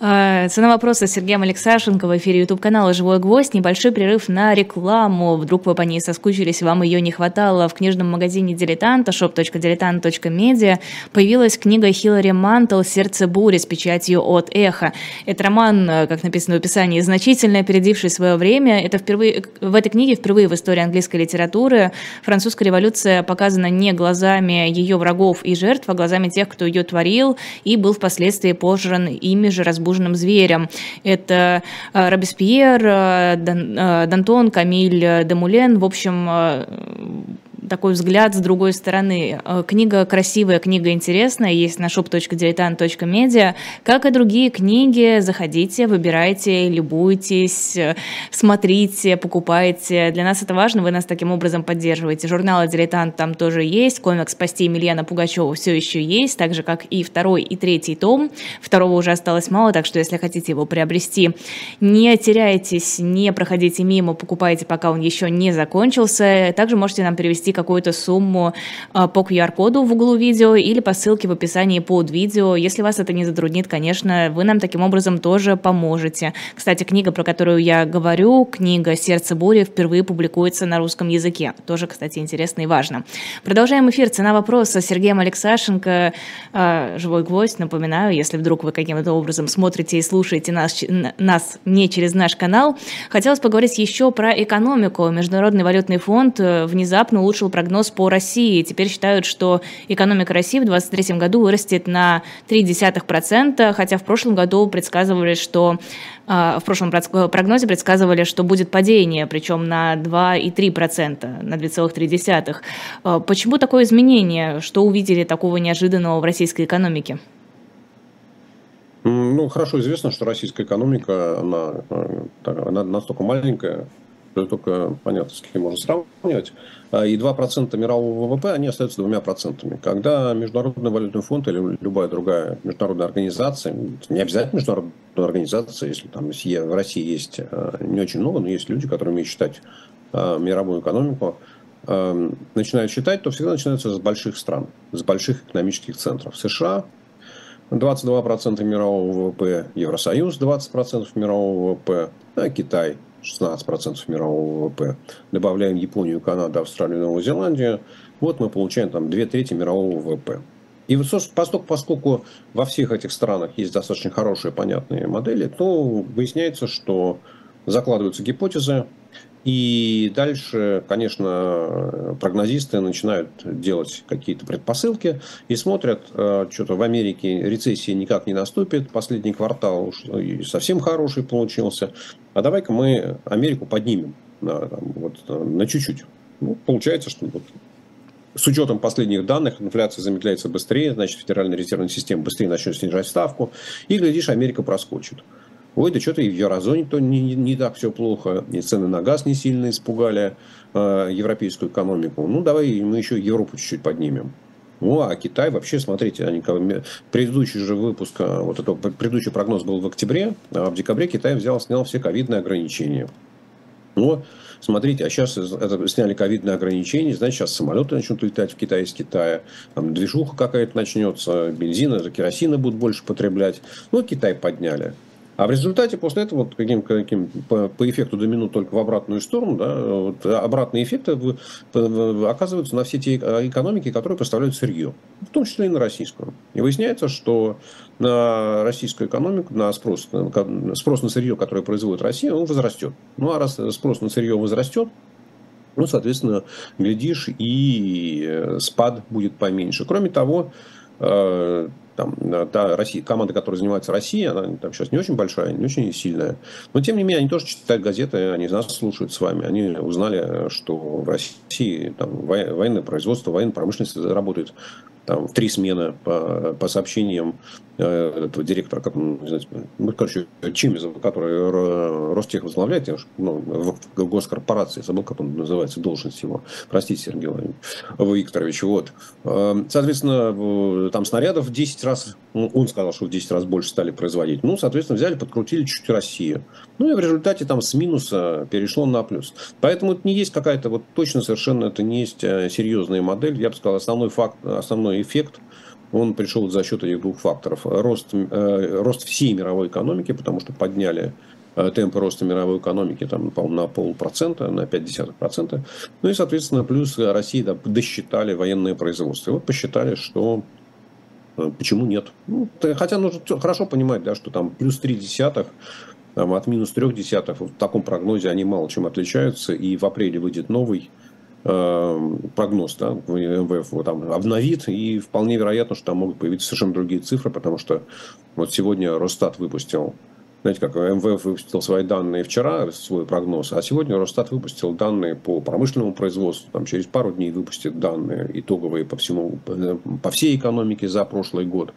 А, цена вопроса с Сергеем Алексашенко в эфире YouTube-канала «Живой гвоздь». Небольшой перерыв на рекламу. Вдруг вы по ней соскучились, вам ее не хватало. В книжном магазине «Дилетанта» shop.diletant.media появилась книга Хиллари Мантл «Сердце бури» с печатью от «Эхо». Это роман, как написано в описании, значительно опередивший свое время. Это впервые, в этой книге впервые в истории английской литературы французская революция показана не глазами ее врагов и жертв, а глазами тех, кто ее творил и был впоследствии пожран ими же разбужен разбуженным зверем. Это э, Робеспьер, э, э, Дантон, Камиль Демулен, в общем, такой взгляд с другой стороны. Э, книга красивая, книга интересная, есть на shop.diletant.media. Как и другие книги, заходите, выбирайте, любуйтесь, э, смотрите, покупайте. Для нас это важно, вы нас таким образом поддерживаете. Журнал «Дилетант» там тоже есть, комикс «Спасти Емельяна Пугачева» все еще есть, так же, как и второй и третий том. Второго уже осталось мало, так что если хотите его приобрести, не теряйтесь, не проходите мимо, покупайте, пока он еще не закончился. Также можете нам перевести какую-то сумму а, по QR-коду в углу видео или по ссылке в описании под видео. Если вас это не затруднит, конечно, вы нам таким образом тоже поможете. Кстати, книга, про которую я говорю, книга «Сердце бури» впервые публикуется на русском языке. Тоже, кстати, интересно и важно. Продолжаем эфир. Цена вопроса с Сергеем Алексашенко. А, Живой гвоздь, напоминаю, если вдруг вы каким-то образом смотрите и слушаете нас, нас не через наш канал. Хотелось поговорить еще про экономику. Международный валютный фонд э, внезапно улучшил улучшил прогноз по России. Теперь считают, что экономика России в 2023 году вырастет на 0,3%, хотя в прошлом году предсказывали, что а, в прошлом прогнозе предсказывали, что будет падение, причем на 2,3%, на 2,3%. А, почему такое изменение? Что увидели такого неожиданного в российской экономике? Ну, хорошо известно, что российская экономика, она, э, она настолько маленькая, только понятно, с кем можно сравнивать. А, и 2% мирового ВВП, они остаются двумя процентами. Когда Международный валютный фонд или любая другая международная организация, не обязательно международная организация, если там в России есть а, не очень много, но есть люди, которые умеют считать а, мировую экономику, начинают считать, то всегда начинается с больших стран, с больших экономических центров. США 22% мирового ВВП, Евросоюз 20% мирового ВВП, а Китай 16% мирового ВВП, добавляем Японию, Канаду, Австралию, Новую Зеландию, вот мы получаем там две трети мирового ВВП. И поскольку, поскольку во всех этих странах есть достаточно хорошие, понятные модели, то выясняется, что закладываются гипотезы, и дальше, конечно, прогнозисты начинают делать какие-то предпосылки и смотрят, э, что-то в Америке рецессия никак не наступит, последний квартал уж совсем хороший получился, а давай-ка мы Америку поднимем на, там, вот, на чуть-чуть. Ну, получается, что вот, с учетом последних данных инфляция замедляется быстрее, значит, Федеральная резервная система быстрее начнет снижать ставку, и, глядишь, Америка проскочит. Ой, да что-то и в еврозоне то не, не, так все плохо, и цены на газ не сильно испугали э, европейскую экономику. Ну, давай мы еще Европу чуть-чуть поднимем. Ну, а Китай вообще, смотрите, они, предыдущий же выпуск, а, вот это, предыдущий прогноз был в октябре, а в декабре Китай взял, снял все ковидные ограничения. Ну, смотрите, а сейчас это, сняли ковидные ограничения, значит, сейчас самолеты начнут летать в Китай из Китая, там движуха какая-то начнется, бензина, керосина будут больше потреблять. Ну, Китай подняли. А в результате после этого вот каким, каким по, по эффекту домино только в обратную сторону, да, вот обратные эффекты в, в, оказываются на все те экономики, которые поставляют сырье, в том числе и на российскую. И выясняется, что на российскую экономику, на спрос, на, спрос на сырье, которое производит Россия, он возрастет. Ну а раз спрос на сырье возрастет, ну, соответственно, глядишь, и э, спад будет поменьше. Кроме того, э, там, та Россия, команда, которая занимается Россией, она там сейчас не очень большая, не очень сильная. Но, тем не менее, они тоже читают газеты, они нас слушают с вами. Они узнали, что в России там, военное производство, военная промышленность работает там, три смены по, по сообщениям э, этого директора, как не знаю, ну, короче, Чимизова, который Ростех возглавляет, я, ну, в, госкорпорации, забыл, как он называется, должность его. Простите, Сергей Викторович. Вот. Э, соответственно, там снарядов в 10 раз, ну, он сказал, что в 10 раз больше стали производить. Ну, соответственно, взяли, подкрутили чуть-чуть Россию. Ну, и в результате там с минуса перешло на плюс. Поэтому это не есть какая-то, вот точно совершенно это не есть э, серьезная модель. Я бы сказал, основной факт, основной основной эффект он пришел за счет этих двух факторов. Рост, э, рост всей мировой экономики, потому что подняли э, темпы роста мировой экономики там, на полпроцента, на 0,5%. Ну и, соответственно, плюс России да, досчитали военное производство. И вот посчитали, что э, почему нет. Ну, хотя нужно хорошо понимать, да, что там плюс 3 десятых там, от минус 3 десятых в таком прогнозе они мало чем отличаются. И в апреле выйдет новый прогноз, да, МВФ его там обновит, и вполне вероятно, что там могут появиться совершенно другие цифры, потому что вот сегодня Росстат выпустил, знаете, как МВФ выпустил свои данные вчера, свой прогноз, а сегодня Росстат выпустил данные по промышленному производству, там через пару дней выпустит данные итоговые по всему, по всей экономике за прошлый год.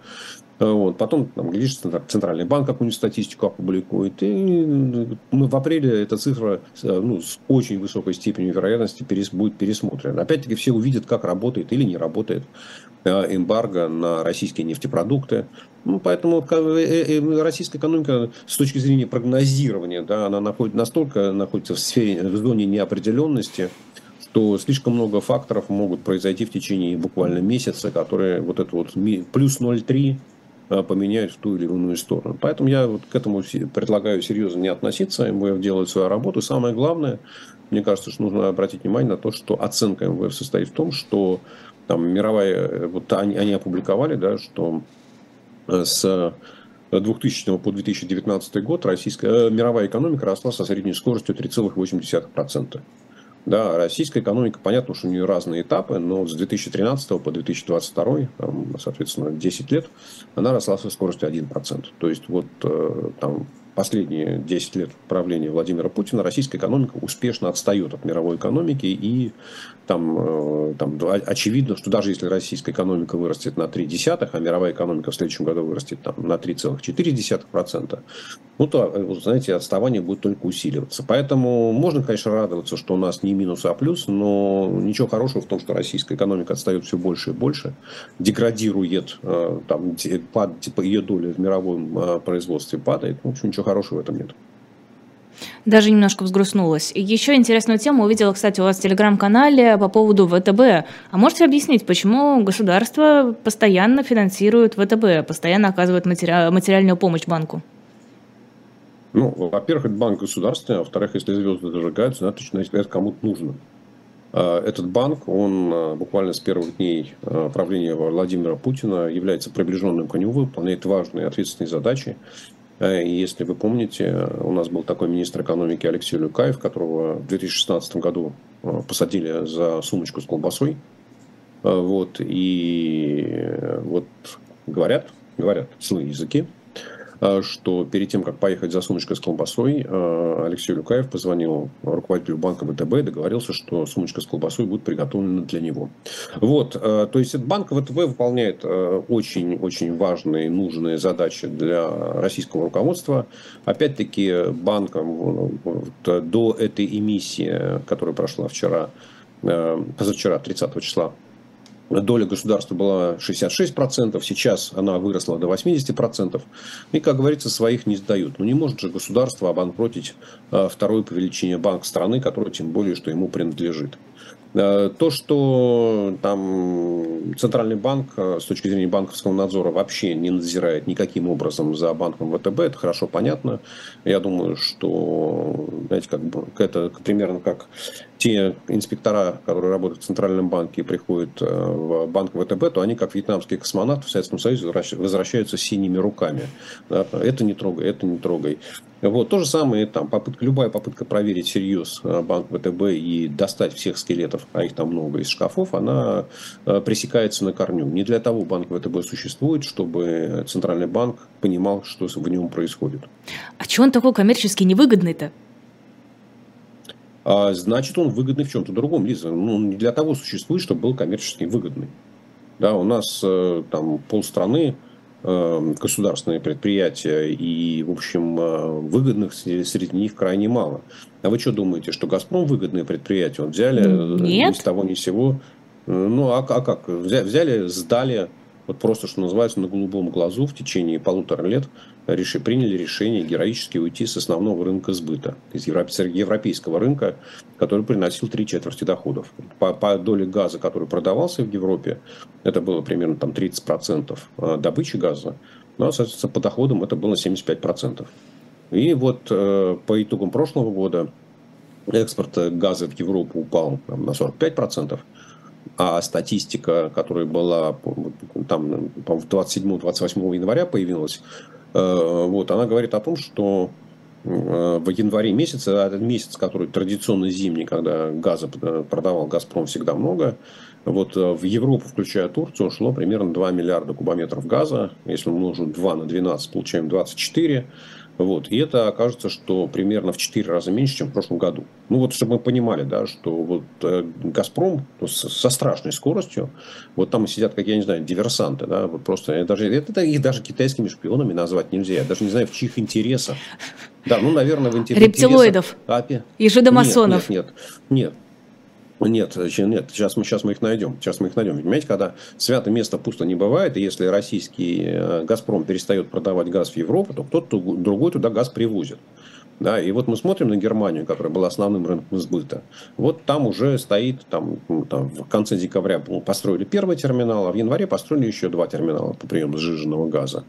Вот. Потом, там, глядишь, Центральный банк какую-нибудь статистику опубликует. И мы в апреле эта цифра ну, с очень высокой степенью вероятности перес, будет пересмотрена. Опять-таки все увидят, как работает или не работает э, эмбарго на российские нефтепродукты. Ну, поэтому э, э, российская экономика с точки зрения прогнозирования, да, она находит, настолько находится в сфере, в зоне неопределенности, что слишком много факторов могут произойти в течение буквально месяца, которые вот это вот плюс 0,3 Э, поменяют в ту или иную сторону. Поэтому я вот к этому предлагаю серьезно не относиться. МВФ делает свою работу. Самое главное, мне кажется, что нужно обратить внимание на то, что оценка МВФ состоит в том, что там мировая, э, вот они, они опубликовали, да, что э, с 2000 по 2019 год российская мировая экономика росла со средней скоростью 3,8%. Да, российская экономика, понятно, что у нее разные этапы, но с 2013 по 2022, там, соответственно, 10 лет, она росла со скоростью 1%. То есть вот э, там последние 10 лет правления Владимира Путина российская экономика успешно отстает от мировой экономики. И там, э, там очевидно, что даже если российская экономика вырастет на 3 десятых, а мировая экономика в следующем году вырастет там, на 3,4%, ну, то, э, знаете, отставание будет только усиливаться. Поэтому можно, конечно, радоваться, что у нас не минус, а плюс, но ничего хорошего в том, что российская экономика отстает все больше и больше, деградирует, э, там, пад, типа, ее доля в мировом производстве падает. В общем, ничего хорошего в этом нет. Даже немножко взгрустнулась. Еще интересную тему увидела, кстати, у вас в телеграм-канале по поводу ВТБ. А можете объяснить, почему государство постоянно финансирует ВТБ, постоянно оказывает матери... материальную помощь банку? Ну, во-первых, это банк государственный, а во-вторых, если звезды зажигаются, значит, это кому-то нужно. А, этот банк, он а, буквально с первых дней а, правления Владимира Путина является приближенным к нему, выполняет важные ответственные задачи. Э, если вы помните, у нас был такой министр экономики Алексей Люкаев, которого в 2016 году э, посадили за сумочку с колбасой. Э, вот, и вот говорят, говорят злые языки, что перед тем, как поехать за сумочкой с колбасой, а, Алексей Люкаев позвонил руководителю банка ВТБ и договорился, что сумочка с колбасой будет приготовлена для него. Вот, а, то есть банк ВТБ выполняет очень-очень важные, нужные задачи для российского руководства. Опять-таки, банком до этой эмиссии, которая прошла вчера, позавчера, 30 числа, доля государства была 66%, сейчас она выросла до 80%. И, как говорится, своих не сдают. Но не может же государство обанкротить а, второй по величине банк страны, который тем более, что ему принадлежит. Э, то, что там Центральный банк э, с точки зрения банковского надзора вообще не надзирает никаким образом за банком ВТБ, это хорошо понятно. Я думаю, что знаете, как бы, это примерно как те инспектора, которые работают в Центральном банке и приходят э, в банк ВТБ, то они, как вьетнамские космонавты в Советском Союзе, возвращаются синими руками. Это не трогай, это не трогай. Вот, то же самое, там, попытка, любая попытка проверить серьез э, банк ВТБ и достать всех скелетов, а их там много из шкафов, она э, пресекается на корню. Не для того банк ВТБ существует, чтобы Центральный банк понимал, что в нем происходит. А чего он такой коммерчески невыгодный-то? А, значит, он выгодный в чем-то другом, Лиза. Ну, не для того существует, чтобы был коммерчески выгодный. Да, у нас э, там полстраны Э, государственные предприятия, и, в общем, э, выгодных среди них крайне мало. А вы что думаете, что «Газпром» выгодное предприятие? Он взяли Нет. ни с того ни с сего. Ну, а, а как? Взяли, сдали вот просто, что называется, на голубом глазу в течение полутора лет реши, приняли решение героически уйти с основного рынка сбыта, из европейского рынка, который приносил три четверти доходов. По, по доле газа, который продавался в Европе, это было примерно там 30% а, добычи газа, но, соответственно, по доходам это было 75%. И вот э, по итогам прошлого года экспорт газа в Европу упал там, на 45%, а статистика, которая была там, по 27-28 января появилась, э, вот, она говорит о том, что э, в январе месяце, этот месяц, который традиционно зимний, когда газа продавал «Газпром» всегда много, вот э, в Европу, включая Турцию, ушло примерно 2 миллиарда кубометров газа. Если умножим 2 на 12, получаем 24. Вот. И это окажется, что примерно в 4 раза меньше, чем в прошлом году. Ну вот, чтобы мы понимали, да, что вот э, «Газпром» со страшной скоростью, вот там сидят, как я не знаю, диверсанты, да, вот просто, даже, это, их даже китайскими шпионами назвать нельзя. Я даже не знаю, в чьих интересах. Да, ну, наверное, в интересах... Рептилоидов. Апи. И жидомасонов. Нет, нет, нет. Нет, нет, сейчас мы, сейчас мы их найдем. Сейчас мы их найдем. Понимаете, когда святое место пусто не бывает, и если российский э, «Газпром» перестает продавать газ в Европу, то кто-то другой туда газ привозит. Да, и вот мы смотрим на Германию, которая была основным рынком сбыта. Вот там уже стоит, там, там в конце декабря построили первый терминал, а в январе построили еще два терминала по приему сжиженного газа.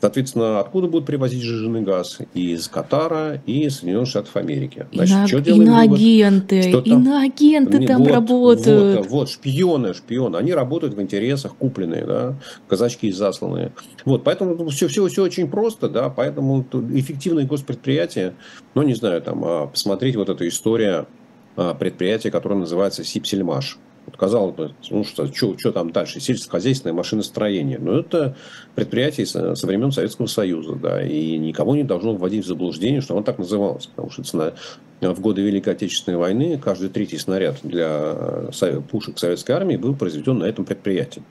Соответственно, откуда будут привозить жиженый газ? Из Катара и из Соединенных Штатов Америки. Значит, Ино... что делаем Иноагенты, что там... иноагенты там вот, работают. Вот, вот, шпионы, шпионы. Они работают в интересах купленные, да, казачки засланные. Вот, поэтому все, все, все очень просто, да, поэтому эффективные госпредприятия, ну, не знаю, там, а, посмотреть вот эта история а, предприятия, которое называется Сипсельмаш. Вот бы, ну что, что, что там дальше? Сельскохозяйственное машиностроение. Но это предприятие со, со времен Советского Союза, да, и никого не должно вводить в заблуждение, что оно так называлось. Потому что на, в годы Великой Отечественной войны каждый третий снаряд для пушек советской армии был произведен на этом предприятии.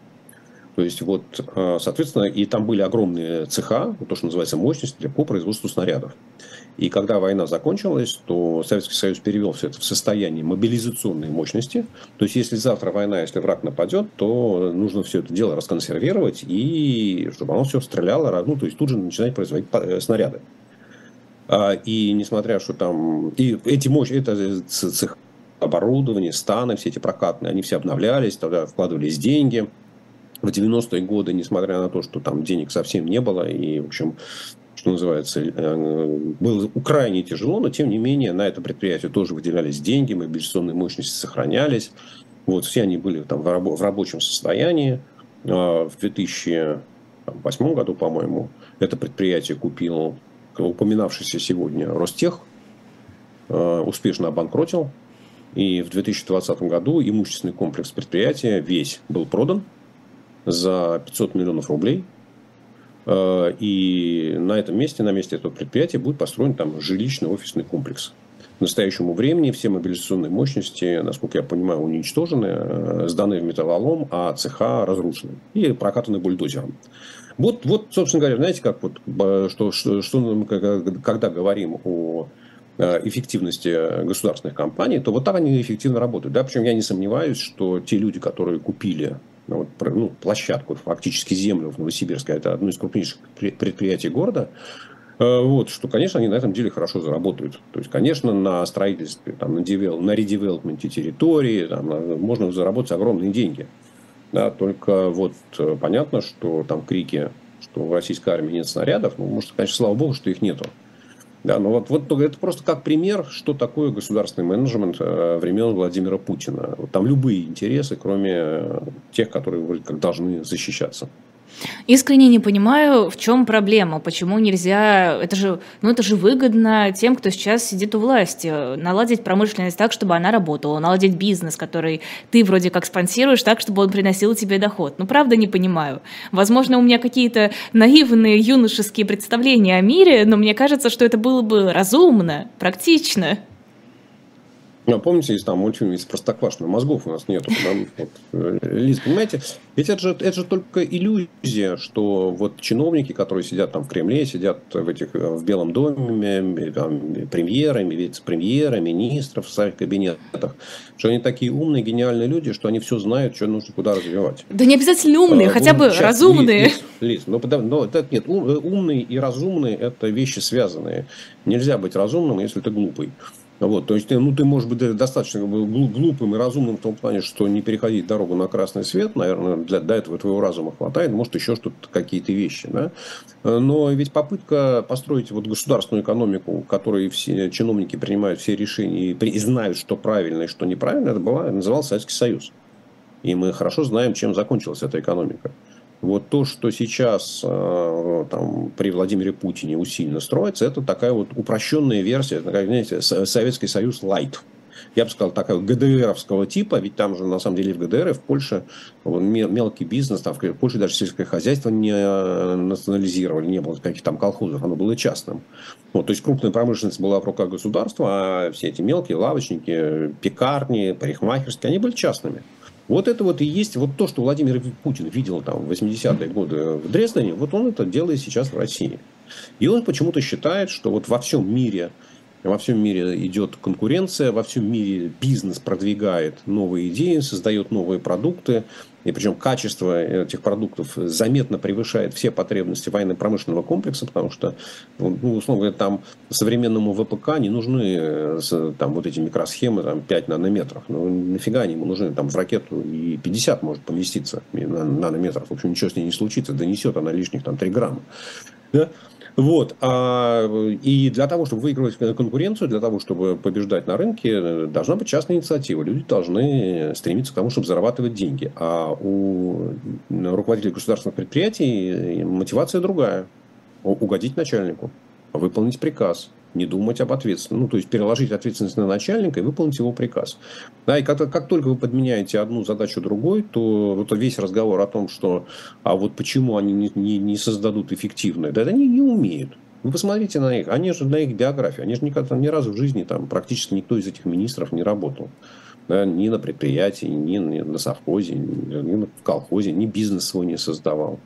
То есть, вот, а, соответственно, и там были огромные цеха, то, что называется мощность по производству снарядов. И когда война закончилась, то Советский Союз перевел все это в состояние мобилизационной мощности. То есть, если завтра война, если враг нападет, то нужно все это дело расконсервировать, и чтобы оно все стреляло, ну, то есть тут же начинать производить э, снаряды. А, и несмотря, что там... И эти мощи, это цех оборудование, станы, все эти прокатные, они все обновлялись, тогда вкладывались деньги. В 90-е годы, несмотря на то, что там денег совсем не было, и, в общем, что называется, э, было крайне тяжело, но тем не менее на это предприятие тоже выделялись деньги, мобилизационные мощности сохранялись. Вот, все они были там в, рабо- в рабочем состоянии. А в 2008 году, по-моему, это предприятие купил упоминавшийся сегодня Ростех, э, успешно обанкротил. И в 2020 году имущественный комплекс предприятия весь был продан за 500 миллионов рублей – Э, и на этом месте, на месте этого предприятия будет построен там жилищный офисный комплекс. К настоящему времени все мобилизационные мощности, насколько я понимаю, уничтожены, э, сданы в металлолом, а цеха разрушены и прокатаны бульдозером. Вот, вот, собственно говоря, знаете, как вот, э, что, что, что когда говорим о эффективности государственных компаний, то вот так они эффективно работают. Да? Причем я не сомневаюсь, что те люди, которые купили ну, вот, ну, площадку, фактически землю в Новосибирске, это одно из крупнейших предприятий города, э, вот, что, конечно, они на этом деле хорошо заработают. То есть, конечно, на строительстве, там, на, девел, на редевелопменте территории там, можно заработать огромные деньги. Да, только вот э, понятно, что там крики, что в российской армии нет снарядов, ну, может, конечно, слава богу, что их нету. Да, ну вот, вот это просто как пример, что такое государственный менеджмент э, времен Владимира Путина. Там любые интересы, кроме э, тех, которые вроде как должны защищаться. Искренне не понимаю, в чем проблема, почему нельзя, это же, ну это же выгодно тем, кто сейчас сидит у власти, наладить промышленность так, чтобы она работала, наладить бизнес, который ты вроде как спонсируешь так, чтобы он приносил тебе доход. Ну правда не понимаю. Возможно, у меня какие-то наивные юношеские представления о мире, но мне кажется, что это было бы разумно, практично. Ну, помните, есть там мультфильм из Простоквашино, мозгов у нас нету. Там, вот, э, Лиз, понимаете, ведь это же, это же только иллюзия, что вот чиновники, которые сидят там в Кремле, сидят в этих в Белом доме, там, премьерами, вице-премьеры, министров в своих кабинетах, что они такие умные, гениальные люди, что они все знают, что нужно куда развивать. Да не обязательно умные, а, хотя бы сейчас, разумные. Лиз, Лиз, Лиз, ну, но это, нет, ум, умные и разумные – это вещи связанные. Нельзя быть разумным, если ты глупый. Вот, то есть, ну, ты можешь быть достаточно глупым и разумным в том плане, что не переходить дорогу на красный свет, наверное, для, для этого твоего разума хватает, может, еще что-то, какие-то вещи, да. Но ведь попытка построить вот государственную экономику, в которой все чиновники принимают все решения и, и знают, что правильно и что неправильно, это была, назывался Советский Союз. И мы хорошо знаем, чем закончилась эта экономика. Вот то, что сейчас э, там, при Владимире Путине усиленно строится, это такая вот упрощенная версия, как, знаете, Советский Союз лайт. Я бы сказал, такая ГДРовского типа, ведь там же на самом деле в ГДР и в Польше мелкий бизнес, там в Польше даже сельское хозяйство не э, национализировали, не было каких-то там колхозов, оно было частным. Вот, то есть крупная промышленность была в руках государства, а все эти мелкие лавочники, пекарни, парикмахерские, они были частными. Вот это вот и есть вот то, что Владимир Путин видел там в 80-е годы в Дрездене, вот он это делает сейчас в России. И он почему-то считает, что вот во всем мире во всем мире идет конкуренция, во всем мире бизнес продвигает новые идеи, создает новые продукты. И причем качество этих продуктов заметно превышает все потребности военно-промышленного комплекса, потому что, ну, ну условно говоря, там современному ВПК не нужны э, там, вот эти микросхемы там, 5 нанометров. Ну, нафига они ему нужны? Там в ракету и 50 может поместиться нанометров. В общем, ничего с ней не случится. Донесет она лишних там 3 грамма. Да? Вот. А, и для того, чтобы выигрывать конкуренцию, для того, чтобы побеждать на рынке, должна быть частная инициатива. Люди должны стремиться к тому, чтобы зарабатывать деньги. А у руководителей государственных предприятий мотивация другая. Угодить начальнику, выполнить приказ – не думать об ответственности. Ну, то есть переложить ответственность на начальника и выполнить его приказ. Да, и как, как только вы подменяете одну задачу другой, то вот весь разговор о том, что а вот почему они не, не, не создадут эффективное, да, они не умеют. Вы посмотрите на их, они же на их биографию, они же никогда, ни разу в жизни там практически никто из этих министров не работал. Да, ни на предприятии, ни на совхозе, ни в колхозе, ни бизнес свой не создавал.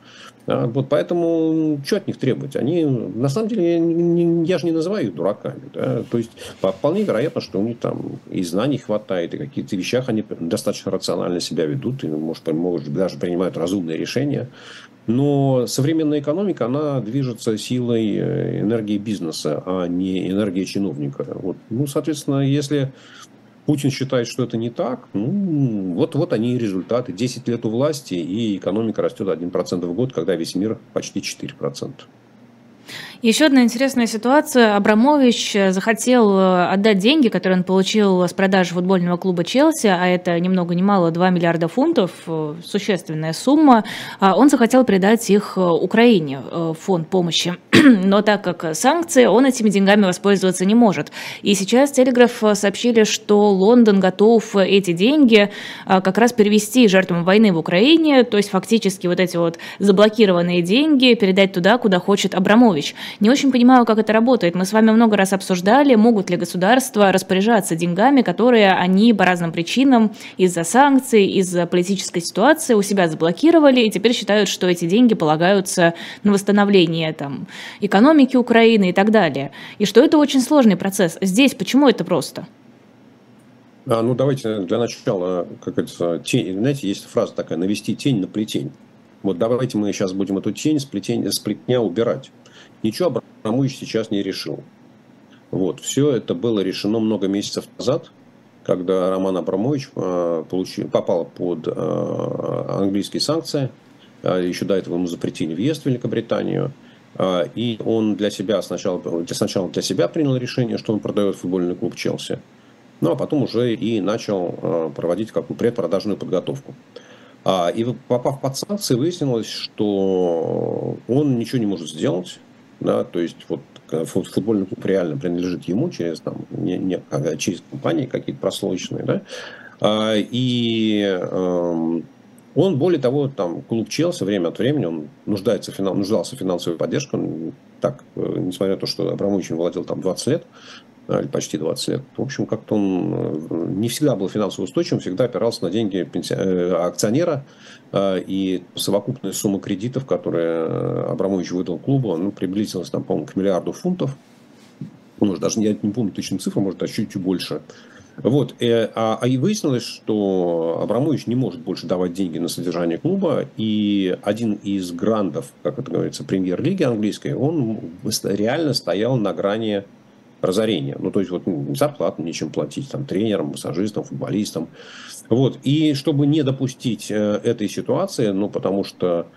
А, вот поэтому что от них требовать? Они, на самом деле, я, не, я же не называю их дураками. Да? То есть, вполне вероятно, что у них там и знаний хватает, и какие-то вещах они достаточно рационально себя ведут, и, может, может даже принимают разумные решения. Но современная экономика, она движется силой э, энергии бизнеса, а не энергии чиновника. Вот. Ну, соответственно, если Путин считает, что это не так. Ну, вот, вот они и результаты. 10 лет у власти, и экономика растет 1% в год, когда весь мир почти 4%. Еще одна интересная ситуация. Абрамович э, захотел э, отдать деньги, которые он получил с продажи футбольного клуба Челси, а это ни много ни мало 2 миллиарда фунтов, э, существенная сумма. А он захотел передать их Украине, фонд помощи. (clears throat) Но так как санкции, он этими деньгами воспользоваться не может. И сейчас Телеграф сообщили, что Лондон готов эти деньги как раз перевести жертвам войны в Украине, то есть фактически вот эти вот заблокированные деньги передать туда, куда хочет Абрамович. Не очень понимаю, как это работает. Мы с вами много раз обсуждали, могут ли государства распоряжаться деньгами, которые они по разным причинам из-за санкций, из-за политической ситуации у себя заблокировали, и теперь считают, что эти деньги полагаются на восстановление там, экономики Украины и так далее. И что это очень сложный процесс. Здесь почему это просто? А, ну, давайте для начала, как это, тень, знаете, есть фраза такая, навести тень на плетень. Вот давайте мы сейчас будем эту тень с, плетень, с плетня убирать. Ничего Абрамович сейчас не решил. Вот. Все это было решено много месяцев назад, когда Роман Абрамович э, получил, попал под э, английские санкции. Э, еще до этого ему запретили въезд в Великобританию. И он для себя сначала, сначала для себя принял решение, что он продает футбольный клуб Челси. Ну, а потом уже и начал проводить какую предпродажную подготовку. И попав под санкции, выяснилось, что он ничего не может сделать да, то есть вот футбольный клуб реально принадлежит ему через, там, не, не, а, через компании какие-то прослойочные, да, а, и эм, он, более того, там, клуб Челси время от времени, он нуждается, нуждался в финансовой поддержке, так, э, несмотря на то, что Абрамович владел там 20 лет, или почти 20 лет. В общем, как-то он не всегда был финансово устойчивым, всегда опирался на деньги акционера, и совокупная сумма кредитов, которые Абрамович выдал клубу, ну, приблизилась, там, по-моему, к миллиарду фунтов. Может, даже я не помню точную цифру, может, даже чуть-чуть больше. Вот. Э, а, а и выяснилось, что Абрамович не может больше давать деньги на содержание клуба. И один из грандов, как это говорится, премьер-лиги английской, он реально стоял на грани разорения. Ну, то есть, вот зарплату нечем платить там, тренерам, массажистам, футболистам. Вот. И чтобы не допустить э, этой ситуации, ну, потому что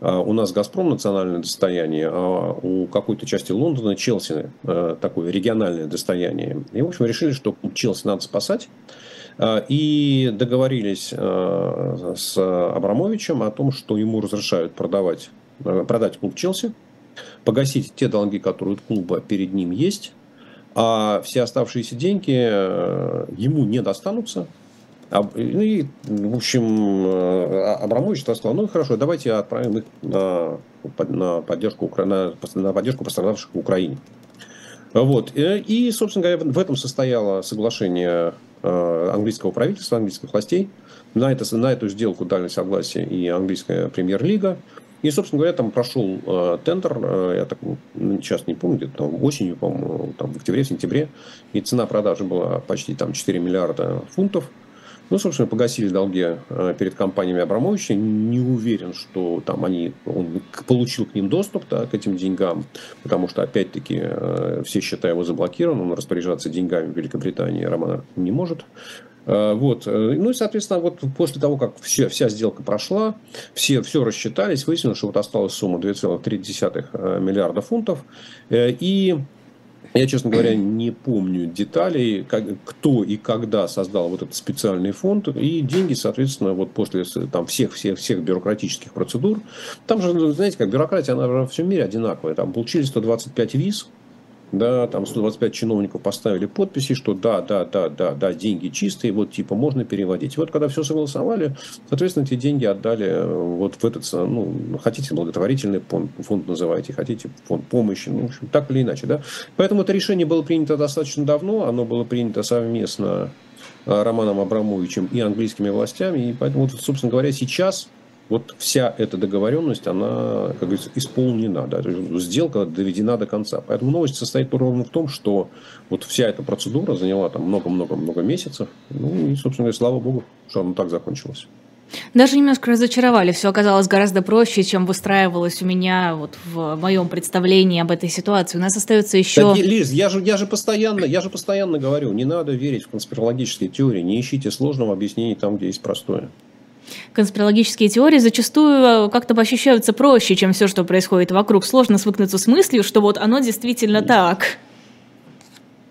а у нас «Газпром» национальное достояние, а у какой-то части Лондона Челси э, такое региональное достояние. И, в общем, решили, что Челси надо спасать. И договорились э, с Абрамовичем о том, что ему разрешают продавать, э, продать клуб Челси, погасить те долги, которые у клуба перед ним есть, а все оставшиеся деньги ему не достанутся, ну и, в общем, э, Абрамович сказал, ну хорошо, давайте отправим их на, на, поддержку, на, на поддержку пострадавших в Украине. Вот. Э, и, собственно говоря, в этом состояло соглашение э, английского правительства, английских властей. На, это, на эту сделку дали согласие и английская премьер-лига. И, собственно говоря, там прошел э, тендер, э, я так сейчас не помню, где-то там осенью, по-моему, там в октябре-сентябре, и цена продажи была почти там 4 миллиарда фунтов. Ну, собственно, погасили долги э, перед компаниями Абрамовича. Не уверен, что там они, он получил к ним доступ да, к этим деньгам, потому что, опять-таки, э, все счета его заблокированы, он распоряжаться деньгами в Великобритании Романа не может. Э, вот. Ну и, соответственно, вот после того, как все, вся сделка прошла, все, все рассчитались, выяснилось, что вот осталась сумма 2,3 миллиарда фунтов. И я, честно говоря, не помню деталей, как, кто и когда создал вот этот специальный фонд. И деньги, соответственно, вот после там, всех, всех, всех бюрократических процедур. Там же, знаете, как бюрократия, она во всем мире одинаковая. Там получили 125 виз, да, там 125 чиновников поставили подписи, что да, да, да, да, да, деньги чистые, вот типа можно переводить. Вот когда все согласовали, соответственно, эти деньги отдали э, вот в этот, ну, хотите благотворительный фонд, фонд называйте, хотите фонд помощи, ну, в общем, так или иначе, да. Поэтому это решение было принято достаточно давно, оно было принято совместно э, Романом Абрамовичем и английскими властями, и поэтому, вот, собственно говоря, сейчас вот вся эта договоренность, она, как говорится, исполнена, да, сделка доведена до конца. Поэтому новость состоит ровно в том, что вот вся эта процедура заняла там много-много-много месяцев. Ну и, собственно говоря, слава богу, что она так закончилась. Даже немножко разочаровали. Все оказалось гораздо проще, чем выстраивалось у меня вот в моем представлении об этой ситуации. У нас остается еще... Да, Лиз, я же, я, же постоянно, я же постоянно говорю, не надо верить в конспирологические теории, не ищите сложного объяснения там, где есть простое конспирологические теории зачастую э, как-то ощущаются проще, чем все, что происходит вокруг. Сложно свыкнуться с мыслью, что вот оно действительно так.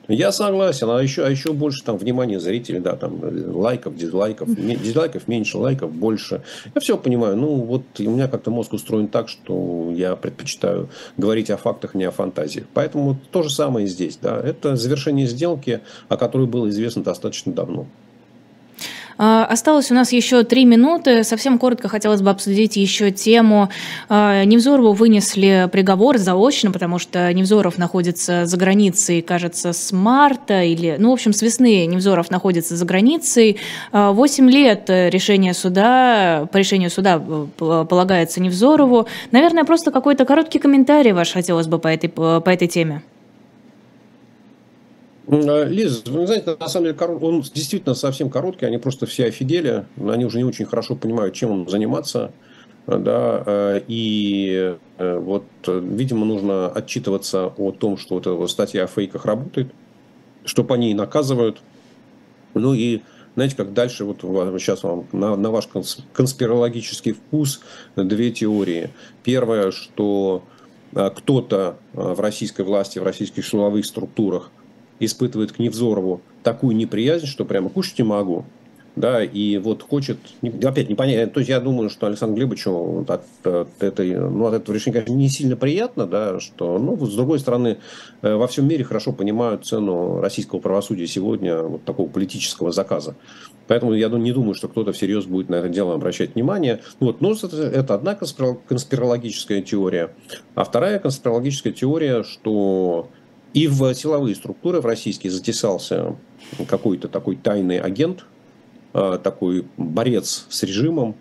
Я согласен, а еще, а еще больше там внимания зрителей, да, там лайков, дизлайков, дизлайков меньше, лайков больше. Я все понимаю, ну вот у меня как-то мозг устроен так, что я предпочитаю говорить о фактах, не о фантазиях. Поэтому то же самое и здесь, да, это завершение сделки, о которой было известно достаточно давно. А, осталось у нас еще три минуты. Совсем коротко хотелось бы обсудить еще тему. А, Невзорову вынесли приговор заочно, потому что Невзоров находится за границей, кажется, с марта или, ну, в общем, с весны Невзоров находится за границей. А, восемь лет решение суда, по решению суда э, полагается Невзорову. Наверное, просто какой-то короткий комментарий ваш хотелось бы по этой, по этой теме. Э, Лиза, вы знаете, на самом деле он действительно совсем короткий, они просто все офигели, они уже не очень хорошо понимают, чем он заниматься. Да, э, и э, вот, видимо, нужно отчитываться о том, что вот эта статья о фейках работает, что по ней наказывают. Ну и знаете, как дальше, вот сейчас вам на, на ваш конспирологический вкус две теории. Первое, что кто-то в российской власти, в российских силовых структурах испытывает к Невзорову такую неприязнь, что прямо кушать не могу. Да, и вот хочет, опять непонятно, то есть я думаю, что Александру Глебовичу от, от, этой, ну, от этого решения, конечно, не сильно приятно, да, что, ну, с другой стороны, э, во всем мире хорошо понимают цену российского правосудия сегодня, вот такого политического заказа. Поэтому я не думаю, что кто-то всерьез будет на это дело обращать внимание. Вот. Но это, это одна конспирологическая теория. А вторая конспирологическая теория, что И в силовые структуры в российские затесался какой-то такой тайный агент, а, такой борец с режимом,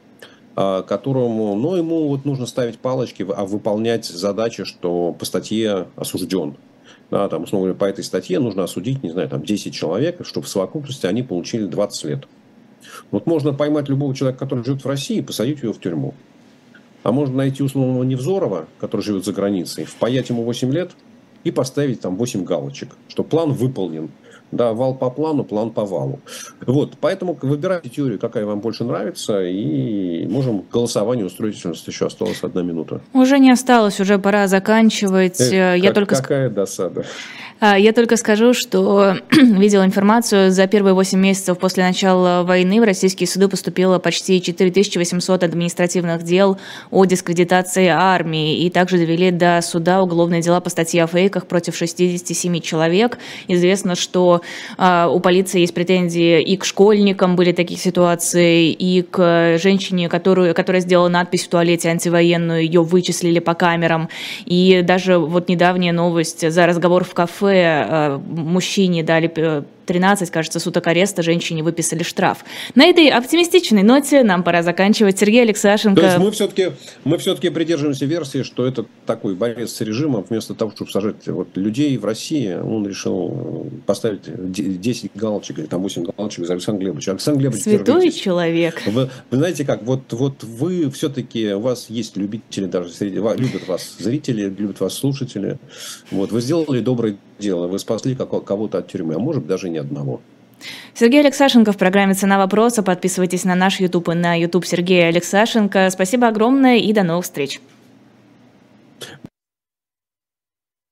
а, которому, ну, ему вот нужно ставить палочки, а выполнять задачи, что по статье осужден. Да, там, условно по этой статье нужно осудить, не знаю, там 10 человек, чтобы в совокупности они получили 20 лет. Вот можно поймать любого человека, который живет в России, и посадить его в тюрьму. А можно найти условного Невзорова, который живет за границей, впаять ему 8 лет и поставить там 8 галочек, что план выполнен. Да, вал по плану, план по валу. Вот, поэтому выбирайте теорию, какая вам больше нравится, и можем голосование устроить. У нас еще осталась одна минута. Уже не осталось, уже пора заканчивать. Э, Я как, только... Какая досада. А, я только скажу, что (clears throat) видела информацию, за первые 8 месяцев после начала войны в российские суды поступило почти 4800 административных дел о дискредитации армии, и также довели до суда уголовные дела по статье о фейках против 67 человек. Известно, что а, у полиции есть претензии и к школьникам были такие ситуации, и к женщине, которую, которая сделала надпись в туалете антивоенную, ее вычислили по камерам. И даже вот недавняя новость за разговор в кафе э, мужчине дали 13, кажется, суток ареста, женщине выписали штраф. На этой оптимистичной ноте нам пора заканчивать. Сергей Алексашенко... То есть мы все-таки, мы все-таки придерживаемся версии, что это такой борец с режимом, вместо того, чтобы сажать вот, людей в России, он решил поставить 10 галочек или там 8 галочек за Александра Глебовича. Александр Глебович, Святой держитесь. человек. Вы, вы знаете как, вот, вот вы все-таки, у вас есть любители даже среди, любят вас зрители, любят вас слушатели. Вот, вы сделали доброе дело, вы спасли кого-то от тюрьмы, а может быть даже ни одного. Сергей Алексашенко в программе «Цена вопроса». Подписывайтесь на наш YouTube и на YouTube Сергея Алексашенко. Спасибо огромное и до новых встреч.